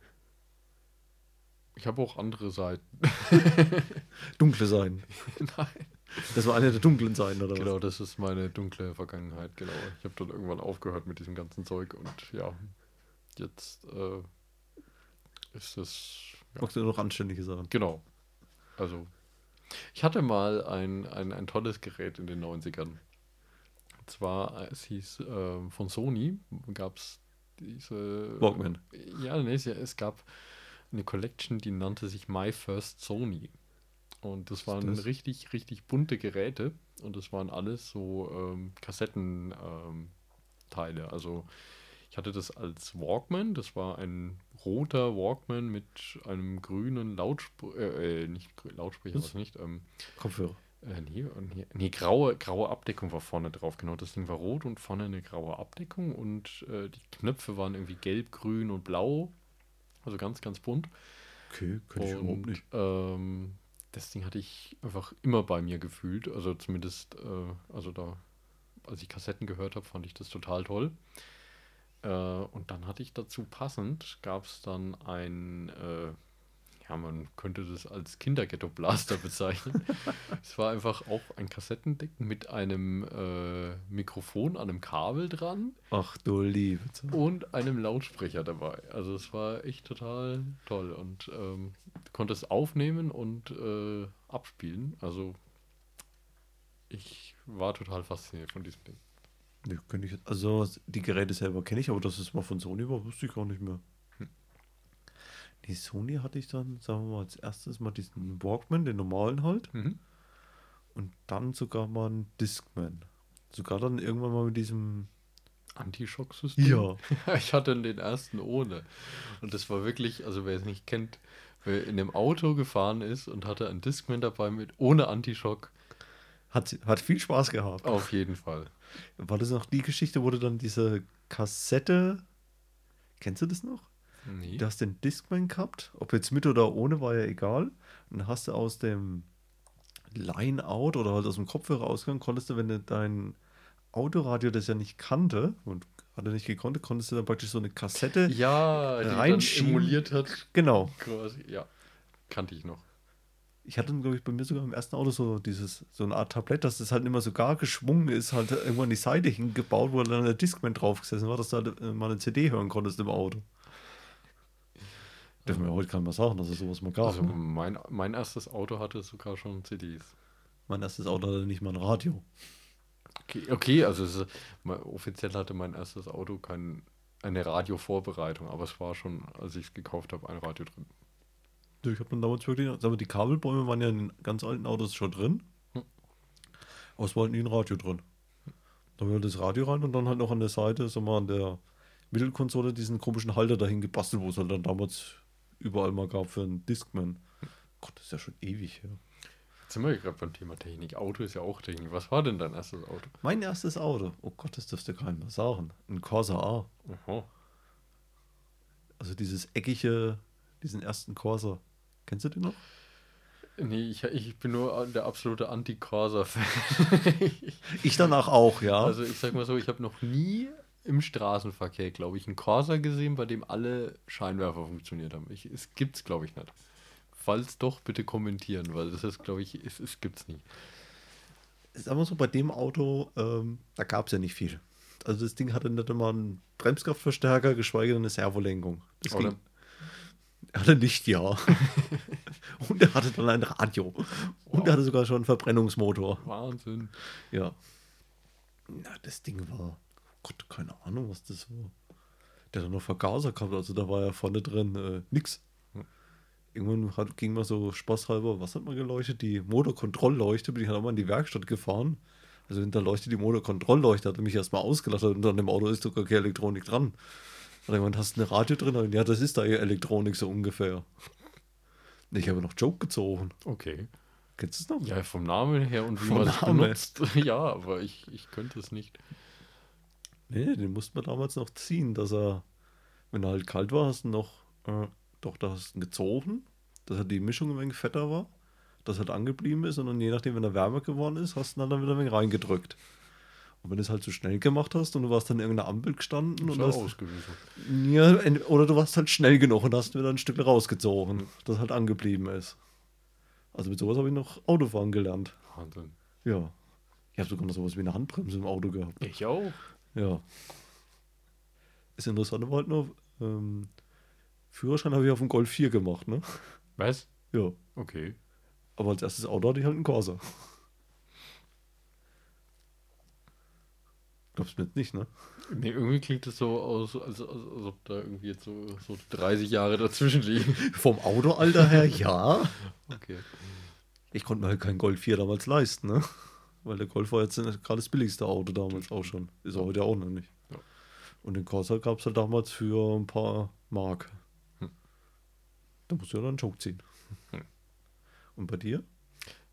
Ich habe auch andere Seiten. Dunkle Seiten. Nein. Das war eine der dunklen Seiten, oder Genau, das ist meine dunkle Vergangenheit, genau. Ich habe dann irgendwann aufgehört mit diesem ganzen Zeug und ja, jetzt äh, ist was? Ja, Machst du nur noch anständige Sachen? genau. Also, ich hatte mal ein, ein, ein tolles Gerät in den 90ern. Und zwar, äh, es hieß ähm, von Sony, gab es diese. Walkman. Ja, nee, es gab eine Collection, die nannte sich My First Sony. Und das waren das? richtig, richtig bunte Geräte. Und das waren alles so ähm, Kassettenteile. Ähm, also ich hatte das als Walkman. Das war ein roter Walkman mit einem grünen Lautsprecher. Äh, äh, nicht Lautsprecher, Was? nicht. Ähm, Kopfhörer. äh, nee, nee, nee, graue, graue Abdeckung war vorne drauf. Genau, das Ding war rot und vorne eine graue Abdeckung. Und äh, die Knöpfe waren irgendwie gelb, grün und blau. Also ganz, ganz bunt. Okay, könnte ich überhaupt nicht. ähm, das Ding hatte ich einfach immer bei mir gefühlt. Also zumindest, äh, also da, als ich Kassetten gehört habe, fand ich das total toll. Äh, und dann hatte ich dazu passend, gab es dann ein, äh, ja, man könnte das als Kinderghetto-Blaster bezeichnen. es war einfach auch ein Kassettendeck mit einem äh, Mikrofon an einem Kabel dran Ach du liebe Zeit. und einem Lautsprecher dabei. Also es war echt total toll und ähm, du konntest aufnehmen und äh, abspielen. Also ich war total fasziniert von diesem Ding. Nee, ich, also die Geräte selber kenne ich, aber dass es mal von Sony war, wusste ich gar nicht mehr. Die Sony hatte ich dann, sagen wir mal, als erstes mal diesen Walkman, den normalen halt. Mhm. Und dann sogar mal einen Discman. Sogar dann irgendwann mal mit diesem. Anti-Schock-System. Ja. Ich hatte den ersten ohne. Und das war wirklich, also wer es nicht kennt, wer in dem Auto gefahren ist und hatte einen Discman dabei mit ohne Anti-Schock, Hat, hat viel Spaß gehabt. auf jeden Fall. War das noch die Geschichte, wo du dann diese Kassette. Kennst du das noch? Nee. Du hast den Discman gehabt, ob jetzt mit oder ohne, war ja egal. Und dann hast du aus dem Line-Out oder halt aus dem Kopfhörerausgang, konntest du, wenn du dein Autoradio das ja nicht kannte und hat er nicht gekonnt, konntest du dann praktisch so eine Kassette. ja, die reinschieben. emuliert hat. Genau. Quasi. Ja, kannte ich noch. Ich hatte, glaube ich, bei mir sogar im ersten Auto so dieses, so eine Art Tablett, dass das halt immer so gar geschwungen ist, halt irgendwo an die Seite hingebaut, wo dann der Discman drauf gesessen war, dass du halt äh, mal eine CD hören konntest im Auto. Dürfen wir heute keiner mehr sagen, dass es sowas mal gab. Also mein, mein erstes Auto hatte sogar schon CDs. Mein erstes Auto hatte nicht mal ein Radio. Okay, okay also es mein, offiziell hatte mein erstes Auto kein, eine Radiovorbereitung, aber es war schon, als ich es gekauft habe, ein Radio drin. Ich habe dann damals wirklich, aber die Kabelbäume waren ja in den ganz alten Autos schon drin. Hm. Aber es war halt nie ein Radio drin. Da war halt das Radio rein und dann halt noch an der Seite, so mal an der Mittelkonsole, diesen komischen Halter dahin gebastelt, wo es halt dann damals überall mal gab für einen Discman. Gott, das ist ja schon ewig her. Jetzt sind wir gerade beim Thema Technik. Auto ist ja auch Technik. Was war denn dein erstes Auto? Mein erstes Auto, oh Gott, das dürfte keiner mehr sagen. Ein Corsa A. Aha. Also dieses eckige, diesen ersten Corsa. Kennst du den noch? Nee, ich, ich bin nur der absolute Anti-Corsa-Fan. Ich danach auch, ja. also ich sag mal so, ich habe noch nie im Straßenverkehr, glaube ich, einen Corsa gesehen, bei dem alle Scheinwerfer funktioniert haben. Ich, es gibt's, glaube ich, nicht. falls doch, bitte kommentieren, weil das ist, glaube ich, es, es gibt's nicht. Sagen wir so, bei dem Auto, ähm, da gab es ja nicht viel. Also das Ding hatte nicht immer einen Bremskraftverstärker, geschweige denn eine Servolenkung. Das Oder- ging. Er hatte Licht, ja. Und er hatte dann ein Radio. Und er hatte sogar schon einen Verbrennungsmotor. Wahnsinn. Ja. Na, das Ding war, Gott, keine Ahnung, was das war. Der hat noch Vergaser gehabt, also da war ja vorne drin äh, nix. Irgendwann hat, ging mal so spaßhalber, was hat man geleuchtet? Die Motorkontrollleuchte, bin ich dann auch mal in die Werkstatt gefahren. Also hinter leuchtet die Motorkontrollleuchte, hat er mich erstmal ausgelacht und an dem Auto ist sogar keine Elektronik dran. Er gemeint, hast du eine Radio drin? Und ja, das ist da eher Elektronik so ungefähr. Ich habe noch Joke gezogen. Okay. Kennst du es noch? Ja, vom Namen her und wie man es benutzt. Ja, aber ich, ich könnte es nicht. Nee, den musste man damals noch ziehen, dass er, wenn er halt kalt war, hast du noch, äh, doch, da hast du ihn gezogen, dass er die Mischung ein wenig fetter war, dass er halt angeblieben ist und dann je nachdem, wenn er wärmer geworden ist, hast du ihn dann wieder ein wenig reingedrückt. Und wenn du es halt zu schnell gemacht hast und du warst dann in irgendeiner Ampel gestanden und hast, ausgewiesen. ja, oder du warst halt schnell genug und hast wieder ein Stück rausgezogen, das halt angeblieben ist. Also mit sowas habe ich noch Autofahren gelernt. Wahnsinn. Ja. Ich habe sogar noch sowas wie eine Handbremse im Auto gehabt. Ich auch. Ja. Das Interessante war halt nur, ähm, Führerschein habe ich auf dem Golf 4 gemacht, ne? Was? Ja. Okay. Aber als erstes Auto hatte ich halt einen Corsa. Glaubst du mir jetzt nicht, ne? Nee, irgendwie klingt es so aus, als, als, als ob da irgendwie jetzt so, so 30 Jahre dazwischen liegen. Vom Autoalter her, ja. Okay. Ich konnte mir halt keinen Golf 4 damals leisten, ne? Weil der Golf war jetzt gerade das billigste Auto damals auch schon. Ist er heute auch noch nicht. Ja. Und den Corsa gab es halt damals für ein paar Mark. Hm. Da musst du ja dann einen Joke ziehen. Hm. Und bei dir?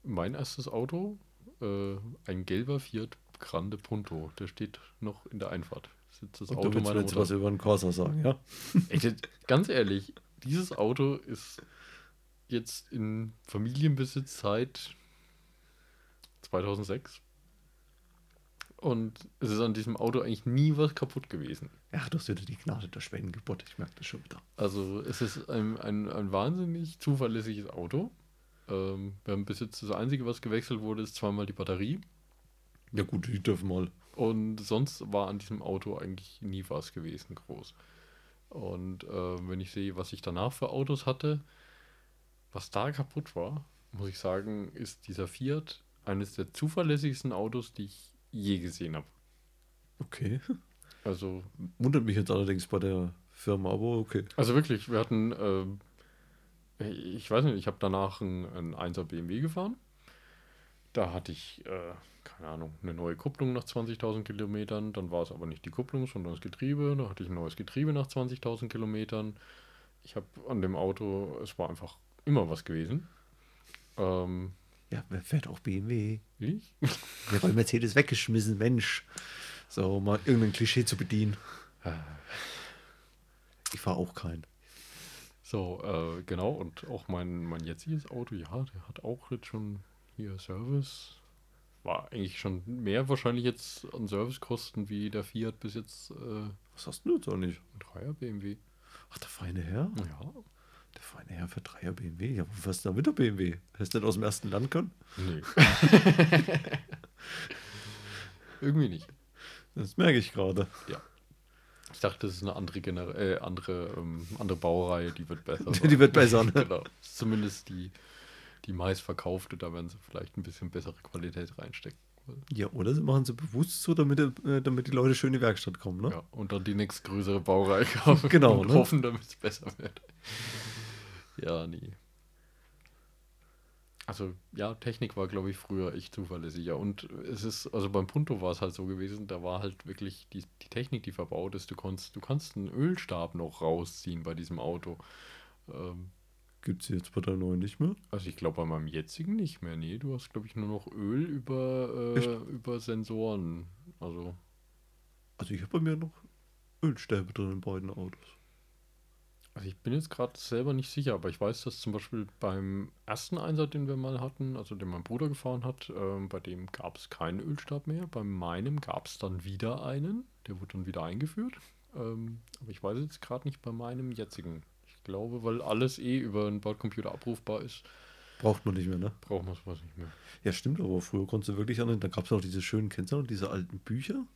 Mein erstes Auto, äh, ein gelber Fiat Grande Punto. Der steht noch in der Einfahrt. Das ist das Und Auto meiner jetzt Mutter. was über den Corsa sagen, ja? Jetzt, ganz ehrlich, dieses Auto ist jetzt in Familienbesitz seit 2006. Und es ist an diesem Auto eigentlich nie was kaputt gewesen. Ja, du hast wieder die Gnade der Schwellengeburt, ich merke das schon wieder. Also es ist ein, ein, ein wahnsinnig zuverlässiges Auto. Ähm, wir haben bis jetzt das Einzige, was gewechselt wurde, ist zweimal die Batterie. Ja gut, die dürfen mal. Und sonst war an diesem Auto eigentlich nie was gewesen groß. Und äh, wenn ich sehe, was ich danach für Autos hatte, was da kaputt war, muss ich sagen, ist dieser Fiat eines der zuverlässigsten Autos, die ich je gesehen habe. Okay. Also, Wundert mich jetzt allerdings bei der Firma, aber okay. also wirklich, wir hatten, ähm, ich weiß nicht, ich habe danach einen, einen 1er BMW gefahren. Da hatte ich, äh, keine Ahnung, eine neue Kupplung nach 20.000 Kilometern. Dann war es aber nicht die Kupplung, sondern das Getriebe. Da hatte ich ein neues Getriebe nach 20.000 Kilometern. Ich habe an dem Auto, es war einfach immer was gewesen. Ähm, Ja, wer fährt auch BMW? ich? Ja, weil Mercedes weggeschmissen, Mensch. So, mal irgendein Klischee zu bedienen. Ich fahre auch keinen. So, äh, genau. Und auch mein, mein jetziges Auto, ja, der hat auch jetzt schon hier Service. War eigentlich schon mehr wahrscheinlich jetzt an Servicekosten wie der Fiat bis jetzt äh, Was hast du jetzt auch nicht? ein 3er BMW. Ach, der feine Herr? Ja, Der feine Herr für Dreier BMW. Ja, wo fährst du da mit der BMW? Hättest du nicht aus dem ersten Land können? nee. Irgendwie nicht. Das merke ich gerade. Ich dachte, das ist eine andere, Gener äh, andere, ähm, andere Baureihe, die wird besser. Die wird besser, ne? genau. Ist Zumindest die, die meistverkaufte, da werden sie vielleicht ein bisschen bessere Qualität reinstecken. Ja, oder sie machen sie bewusst so, damit, äh, damit die Leute schön in die Werkstatt kommen, ne? Ja, und dann die nächstgrößere Baureihe kaufen Genau, und ne? hoffen, damit es besser wird. Ja, nie. Also, ja, Technik war, glaube ich, früher echt zuverlässiger. Und es ist, also beim Punto war es halt so gewesen, da war halt wirklich die, die Technik, die verbaut ist. Du kannst, du kannst einen Ölstab noch rausziehen bei diesem Auto. Ähm, Gibt es jetzt bei der neuen nicht mehr? also ich glaube bei meinem jetzigen nicht mehr. Nee, du hast, glaube ich, nur noch Öl über, äh, über Sensoren. Also, Also ich habe bei mir noch Ölstäbe drin in beiden Autos. Also ich bin jetzt gerade selber nicht sicher, aber ich weiß, dass zum Beispiel beim ersten Einsatz, den wir mal hatten, also den mein Bruder gefahren hat, ähm, bei dem gab es keinen Ölstab mehr. Bei meinem gab es dann wieder einen, der wurde dann wieder eingeführt. Ähm, aber ich weiß jetzt gerade nicht bei meinem jetzigen. Ich glaube, weil alles eh über einen Bordcomputer abrufbar ist, Braucht man nicht mehr, ne? braucht man sowas nicht mehr. Ja, stimmt, aber früher konntest du wirklich an, da gab es auch diese schönen, du noch, diese alten Bücher?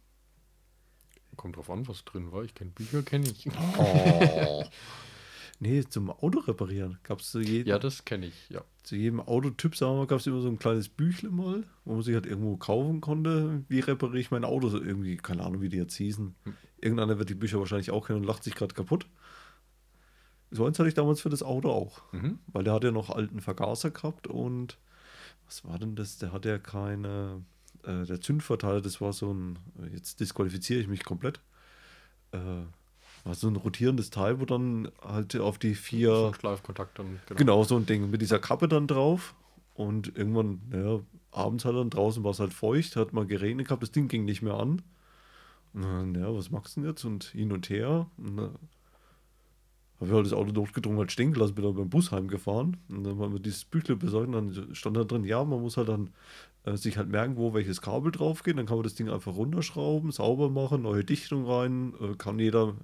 Kommt drauf an, was drin war. Ich kenne Bücher, kenne ich. Oh. nee, zum Auto reparieren. Gab es zu, jedem- Ja, das kenne ich, ja. zu jedem Autotyp, sagen wir mal, gab es immer so ein kleines Büchle mal, wo man sich halt irgendwo kaufen konnte. Wie repariere ich mein Auto? So irgendwie, keine Ahnung, wie die jetzt hießen. Irgendeiner wird die Bücher wahrscheinlich auch kennen und lacht sich gerade kaputt. So eins hatte ich damals für das Auto auch. Mhm. Weil der hat ja noch alten Vergaser gehabt und was war denn das? Der hat ja keine, äh, der Zündverteiler, das war so ein, jetzt disqualifiziere ich mich komplett, äh, war so ein rotierendes Teil, wo dann halt auf die So vier, ein Schleifkontakt dann. genau so ein Ding mit dieser Kappe dann drauf und irgendwann, ja, abends halt dann draußen war es halt feucht, hat mal geregnet gehabt, das Ding ging nicht mehr an. Und dann, ja, was machst du denn jetzt? Und hin und her. Und habe ich halt das Auto durchgedrungen, halt stehen gelassen, bin dann beim Bus heimgefahren. Und dann haben wir dieses Büchle besorgt und dann stand da drin, ja, man muss halt dann äh, sich halt merken, wo welches Kabel drauf geht. Dann kann man das Ding einfach runterschrauben, sauber machen, neue Dichtung rein, äh, kann jeder,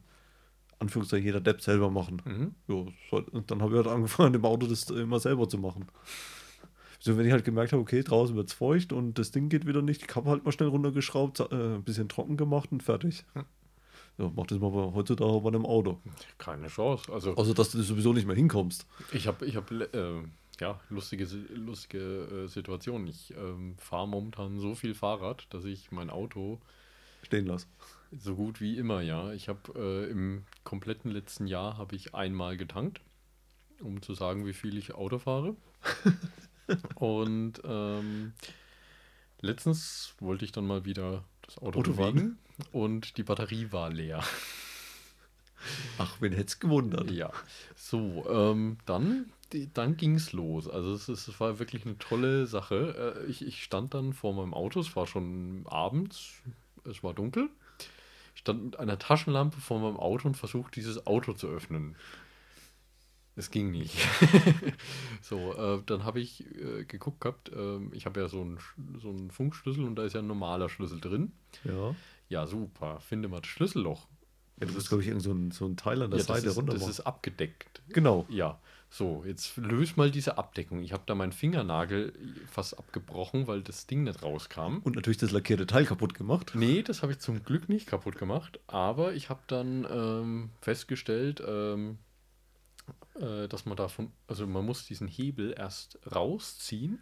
Anführungszeichen, jeder Depp selber machen. Mhm. Ja, so, und dann habe ich halt angefangen, im Auto das immer selber zu machen. So, wenn ich halt gemerkt habe, okay, draußen wird es feucht und das Ding geht wieder nicht, die Kappe halt mal schnell runtergeschraubt, äh, ein bisschen trocken gemacht und fertig. Ja, mach das mal heutzutage bei einem Auto. Keine Chance. Also, Außer, dass du sowieso nicht mehr hinkommst. ich habe, ich hab, äh, ja, lustige, lustige äh, Situation. Ich ähm, fahre momentan so viel Fahrrad, dass ich mein Auto Stehen lassen. so gut wie immer, ja. Ich habe äh, im kompletten letzten Jahr habe ich einmal getankt, um zu sagen, wie viel ich Auto fahre. Und ähm, letztens wollte ich dann mal wieder das Auto Autofahren. bewegen und die Batterie war leer. Ach, wen hätte es gewundert? Ja, so, ähm, dann, die, dann ging es los. Also es, es war wirklich eine tolle Sache. Äh, ich, ich stand dann vor meinem Auto, es war schon abends, es war dunkel. Ich stand mit einer Taschenlampe vor meinem Auto und versucht, dieses Auto zu öffnen. Es ging nicht. so, äh, dann habe ich äh, geguckt gehabt, ähm, ich habe ja so einen, so einen Funkschlüssel und da ist ja ein normaler Schlüssel drin. Ja. Ja, super, finde mal das Schlüsselloch. ja du bist, glaube ich, irgend so ein, so ein Teil an der Ja, das, Seite ist, runter das ist abgedeckt. Genau. Ja, so, jetzt löse mal diese Abdeckung. Ich habe da meinen Fingernagel fast abgebrochen, weil das Ding nicht rauskam. Und natürlich das lackierte Teil kaputt gemacht. Nee, das habe ich zum Glück nicht kaputt gemacht, aber ich habe dann ähm, festgestellt, ähm, äh, dass man davon, also man muss diesen Hebel erst rausziehen,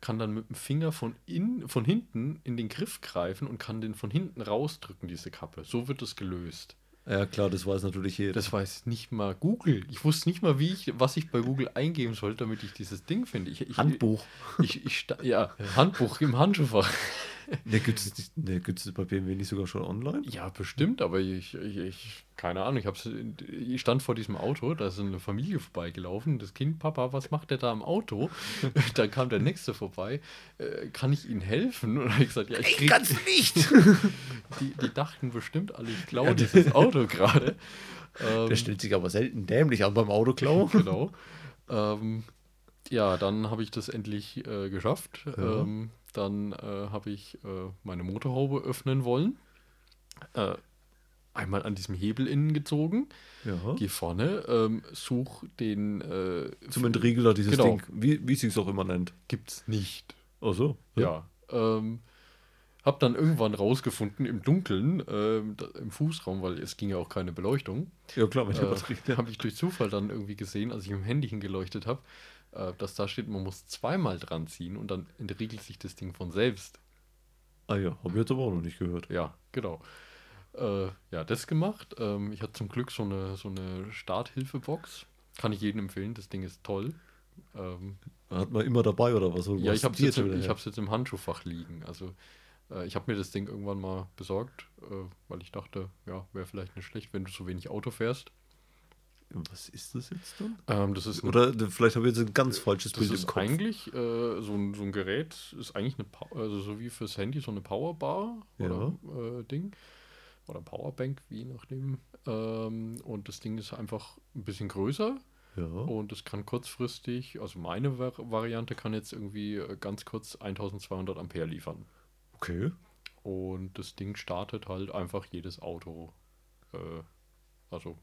kann dann mit dem Finger von, in, von hinten in den Griff greifen und kann den von hinten rausdrücken, diese Kappe. So wird es gelöst. Ja, klar, das weiß natürlich jeder. Das weiß nicht mal Google. Ich wusste nicht mal, wie ich, was ich bei Google eingeben sollte, damit ich dieses Ding finde. Ich, ich, Handbuch. Ich, ja, Handbuch im Handschuhfach. Ne, gibt es ne, gibt's das bei BMW nicht sogar schon online? Ja, bestimmt, aber ich, ich, ich keine Ahnung, ich, hab's, ich stand vor diesem Auto, da ist eine Familie vorbeigelaufen, das Kind, Papa, was macht der da im Auto? Dann kam der Nächste vorbei, äh, kann ich Ihnen helfen? Und habe ich gesagt, ja, ich krieg, nicht! die, die dachten bestimmt alle, ich klaue Ja, dieses Auto gerade. Ähm, Der stellt sich aber selten dämlich an beim Autoklau. genau. Ähm, ja, dann habe ich das endlich äh, geschafft. Ja. Ähm, dann äh, habe ich äh, meine Motorhaube öffnen wollen. Äh, einmal an diesem Hebel innen gezogen. Ja. Geh vorne, ähm, such den. Äh, Zum Entriegler dieses Genau. Ding. Wie, wie sie es auch immer nennt. Gibt's nicht. Ach so. Ja. Ähm, hab dann irgendwann rausgefunden im Dunkeln, ähm, da, im Fußraum, weil es ging ja auch keine Beleuchtung. Ja, klar, wenn ich was äh, habe ich durch Zufall dann irgendwie gesehen, als ich im Handy hingeleuchtet habe, äh, dass da steht, man muss zweimal dran ziehen und dann entriegelt sich das Ding von selbst. Ah ja, habe ich jetzt aber auch noch nicht gehört. Ja, genau. Äh, ja, das gemacht. Ähm, ich hatte zum Glück so eine, so eine Starthilfebox. Kann ich jedem empfehlen, das Ding ist toll. Ähm, Hat man immer dabei oder was? ja, Was ich habe es jetzt, im- ich jetzt im Handschuhfach liegen. Also äh, ich habe mir das Ding irgendwann mal besorgt, äh, weil ich dachte, ja, wäre vielleicht nicht schlecht, wenn du so wenig Auto fährst. Was ist das jetzt dann? Ähm, das ist ein Oder d- vielleicht habe ich jetzt ein ganz falsches Bild im ist Kopf. eigentlich äh, so, ein, so ein Gerät, ist eigentlich eine, also so wie fürs Handy so eine Powerbar oder äh, Ding oder Powerbank, wie nachdem. Ähm, und das Ding ist einfach ein bisschen größer Ja. und es kann kurzfristig, also meine Var Variante kann jetzt irgendwie äh, ganz kurz 1200 Ampere liefern. Okay. Und das Ding startet halt einfach jedes Auto, äh, also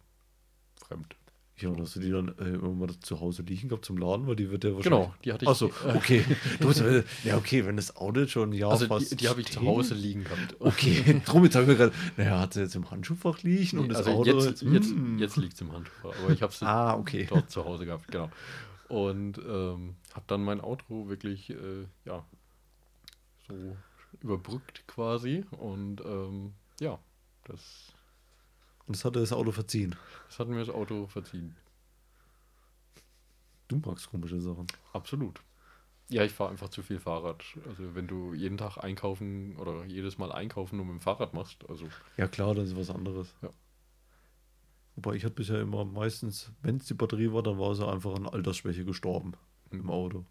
fremd. Ja, und hast du die dann äh, irgendwann zu Hause liegen gehabt zum Laden, weil die wird ja wahrscheinlich. Genau, die hatte ich. Achso, okay. Du hast, äh, ja, okay, wenn das Auto jetzt schon ein Jahr Also fast die, die habe ich zu. Hause liegen gehabt. Okay, drum jetzt haben wir gerade, naja, hat sie jetzt im Handschuhfach liegen und Nee, das also Auto. jetzt, jetzt, Hm. jetzt liegt es im Handtuch, aber ich habe es Ah, okay. dort zu Hause gehabt, genau. Und ähm, habe dann mein Auto wirklich, äh, ja, so überbrückt quasi. Und ähm, ja, das, Und das hatte das Auto verziehen. das hat mir das Auto verziehen. Du magst komische Sachen. Absolut. Ja, ich fahre einfach zu viel Fahrrad. Also wenn du jeden Tag einkaufen oder jedes Mal einkaufen nur mit dem Fahrrad machst, also Ja, klar, das ist was anderes. Ja. Wobei ich hatte bisher immer meistens, wenn es die Batterie war, dann war sie einfach an Altersschwäche gestorben im Auto.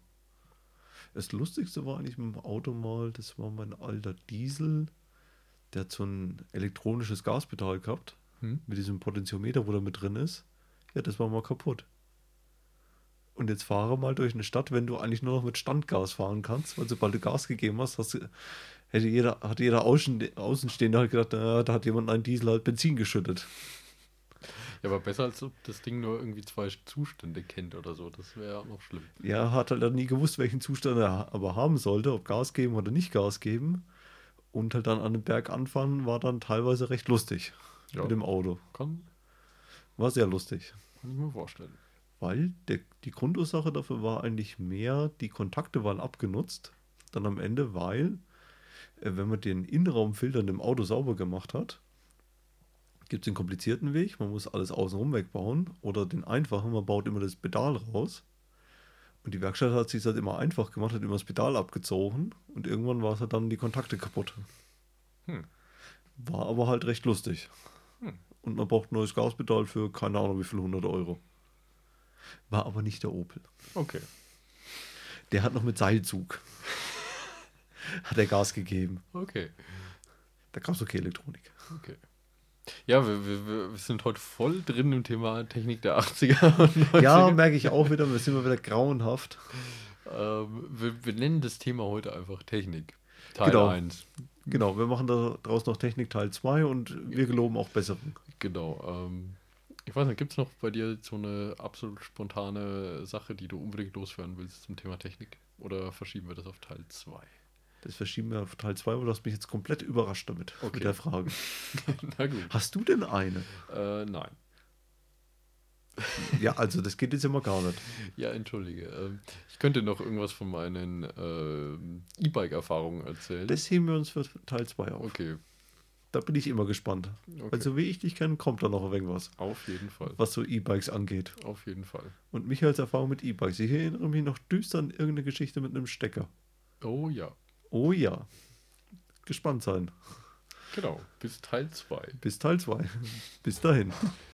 Das Lustigste war eigentlich mit dem Auto mal, das war mein alter Diesel. Der hat so ein elektronisches Gaspedal gehabt, Hm? mit diesem Potentiometer, wo da mit drin ist. Ja, das war mal kaputt. Und jetzt fahre mal durch eine Stadt, wenn du eigentlich nur noch mit Standgas fahren kannst, weil sobald du Gas gegeben hast, hast du, hätte jeder, hat jeder Außen, Außenstehende halt gedacht, na, da hat jemand einen Diesel halt Benzin geschüttet. ja, aber besser als ob das Ding nur irgendwie zwei Zustände kennt oder so. Das wäre ja noch schlimm. Ja, hat halt nie gewusst, welchen Zustand er aber haben sollte, ob Gas geben oder nicht Gas geben. Und halt dann an den Berg anfahren, war dann teilweise recht lustig Ja. mit dem Auto. Kann, War sehr lustig. kann ich mir vorstellen. Weil der, die Grundursache dafür war eigentlich mehr, die Kontakte waren abgenutzt. Dann am Ende, weil, äh, wenn man den Innenraumfilter in dem Auto sauber gemacht hat, gibt es den komplizierten Weg, man muss alles außenrum wegbauen. Oder den einfachen, man baut immer das Pedal raus. Und die Werkstatt hat sich halt immer einfach gemacht, hat immer das Pedal abgezogen und irgendwann war es halt dann die Kontakte kaputt. Hm. War aber halt recht lustig. Hm. Und man braucht ein neues Gaspedal für keine Ahnung wie viel 100 Euro. War aber nicht der Opel. Okay. Der hat noch mit Seilzug. hat er Gas gegeben. Okay. Da gab es okay Elektronik. Okay. Ja, wir, wir, wir sind heute voll drin im Thema Technik der 80er und 90er. Ja, merke ich auch wieder. Wir sind mal wieder grauenhaft. Ähm, wir, wir nennen das Thema heute einfach Technik. Teil Genau. 1. Genau, wir machen da draus noch Technik Teil 2 und wir geloben auch Besserung. Genau. Ähm, ich weiß nicht, gibt es noch bei dir so eine absolut spontane Sache, die du unbedingt loswerden willst zum Thema Technik? Oder verschieben wir das auf Teil 2? Das verschieben wir auf Teil 2, weil du hast mich jetzt komplett überrascht damit, Okay. mit der Frage. Na gut. Hast du denn eine? Äh, nein. Ja, also das geht jetzt immer gar nicht. Ja, entschuldige. Ähm, ich könnte noch irgendwas von meinen ähm, E-Bike-Erfahrungen erzählen. Das heben wir uns für Teil 2 auf. okay. Da bin ich immer gespannt. okay. Also wie ich dich kenne, kommt da noch irgendwas, auf jeden Fall. was so E-Bikes angeht. Auf jeden Fall. Und Michaels Erfahrung mit E-Bikes. Ich erinnere mich noch düster an irgendeine Geschichte mit einem Stecker. Oh ja. Oh ja. Gespannt sein. Genau. Bis Teil 2. Bis Teil 2. Bis dahin.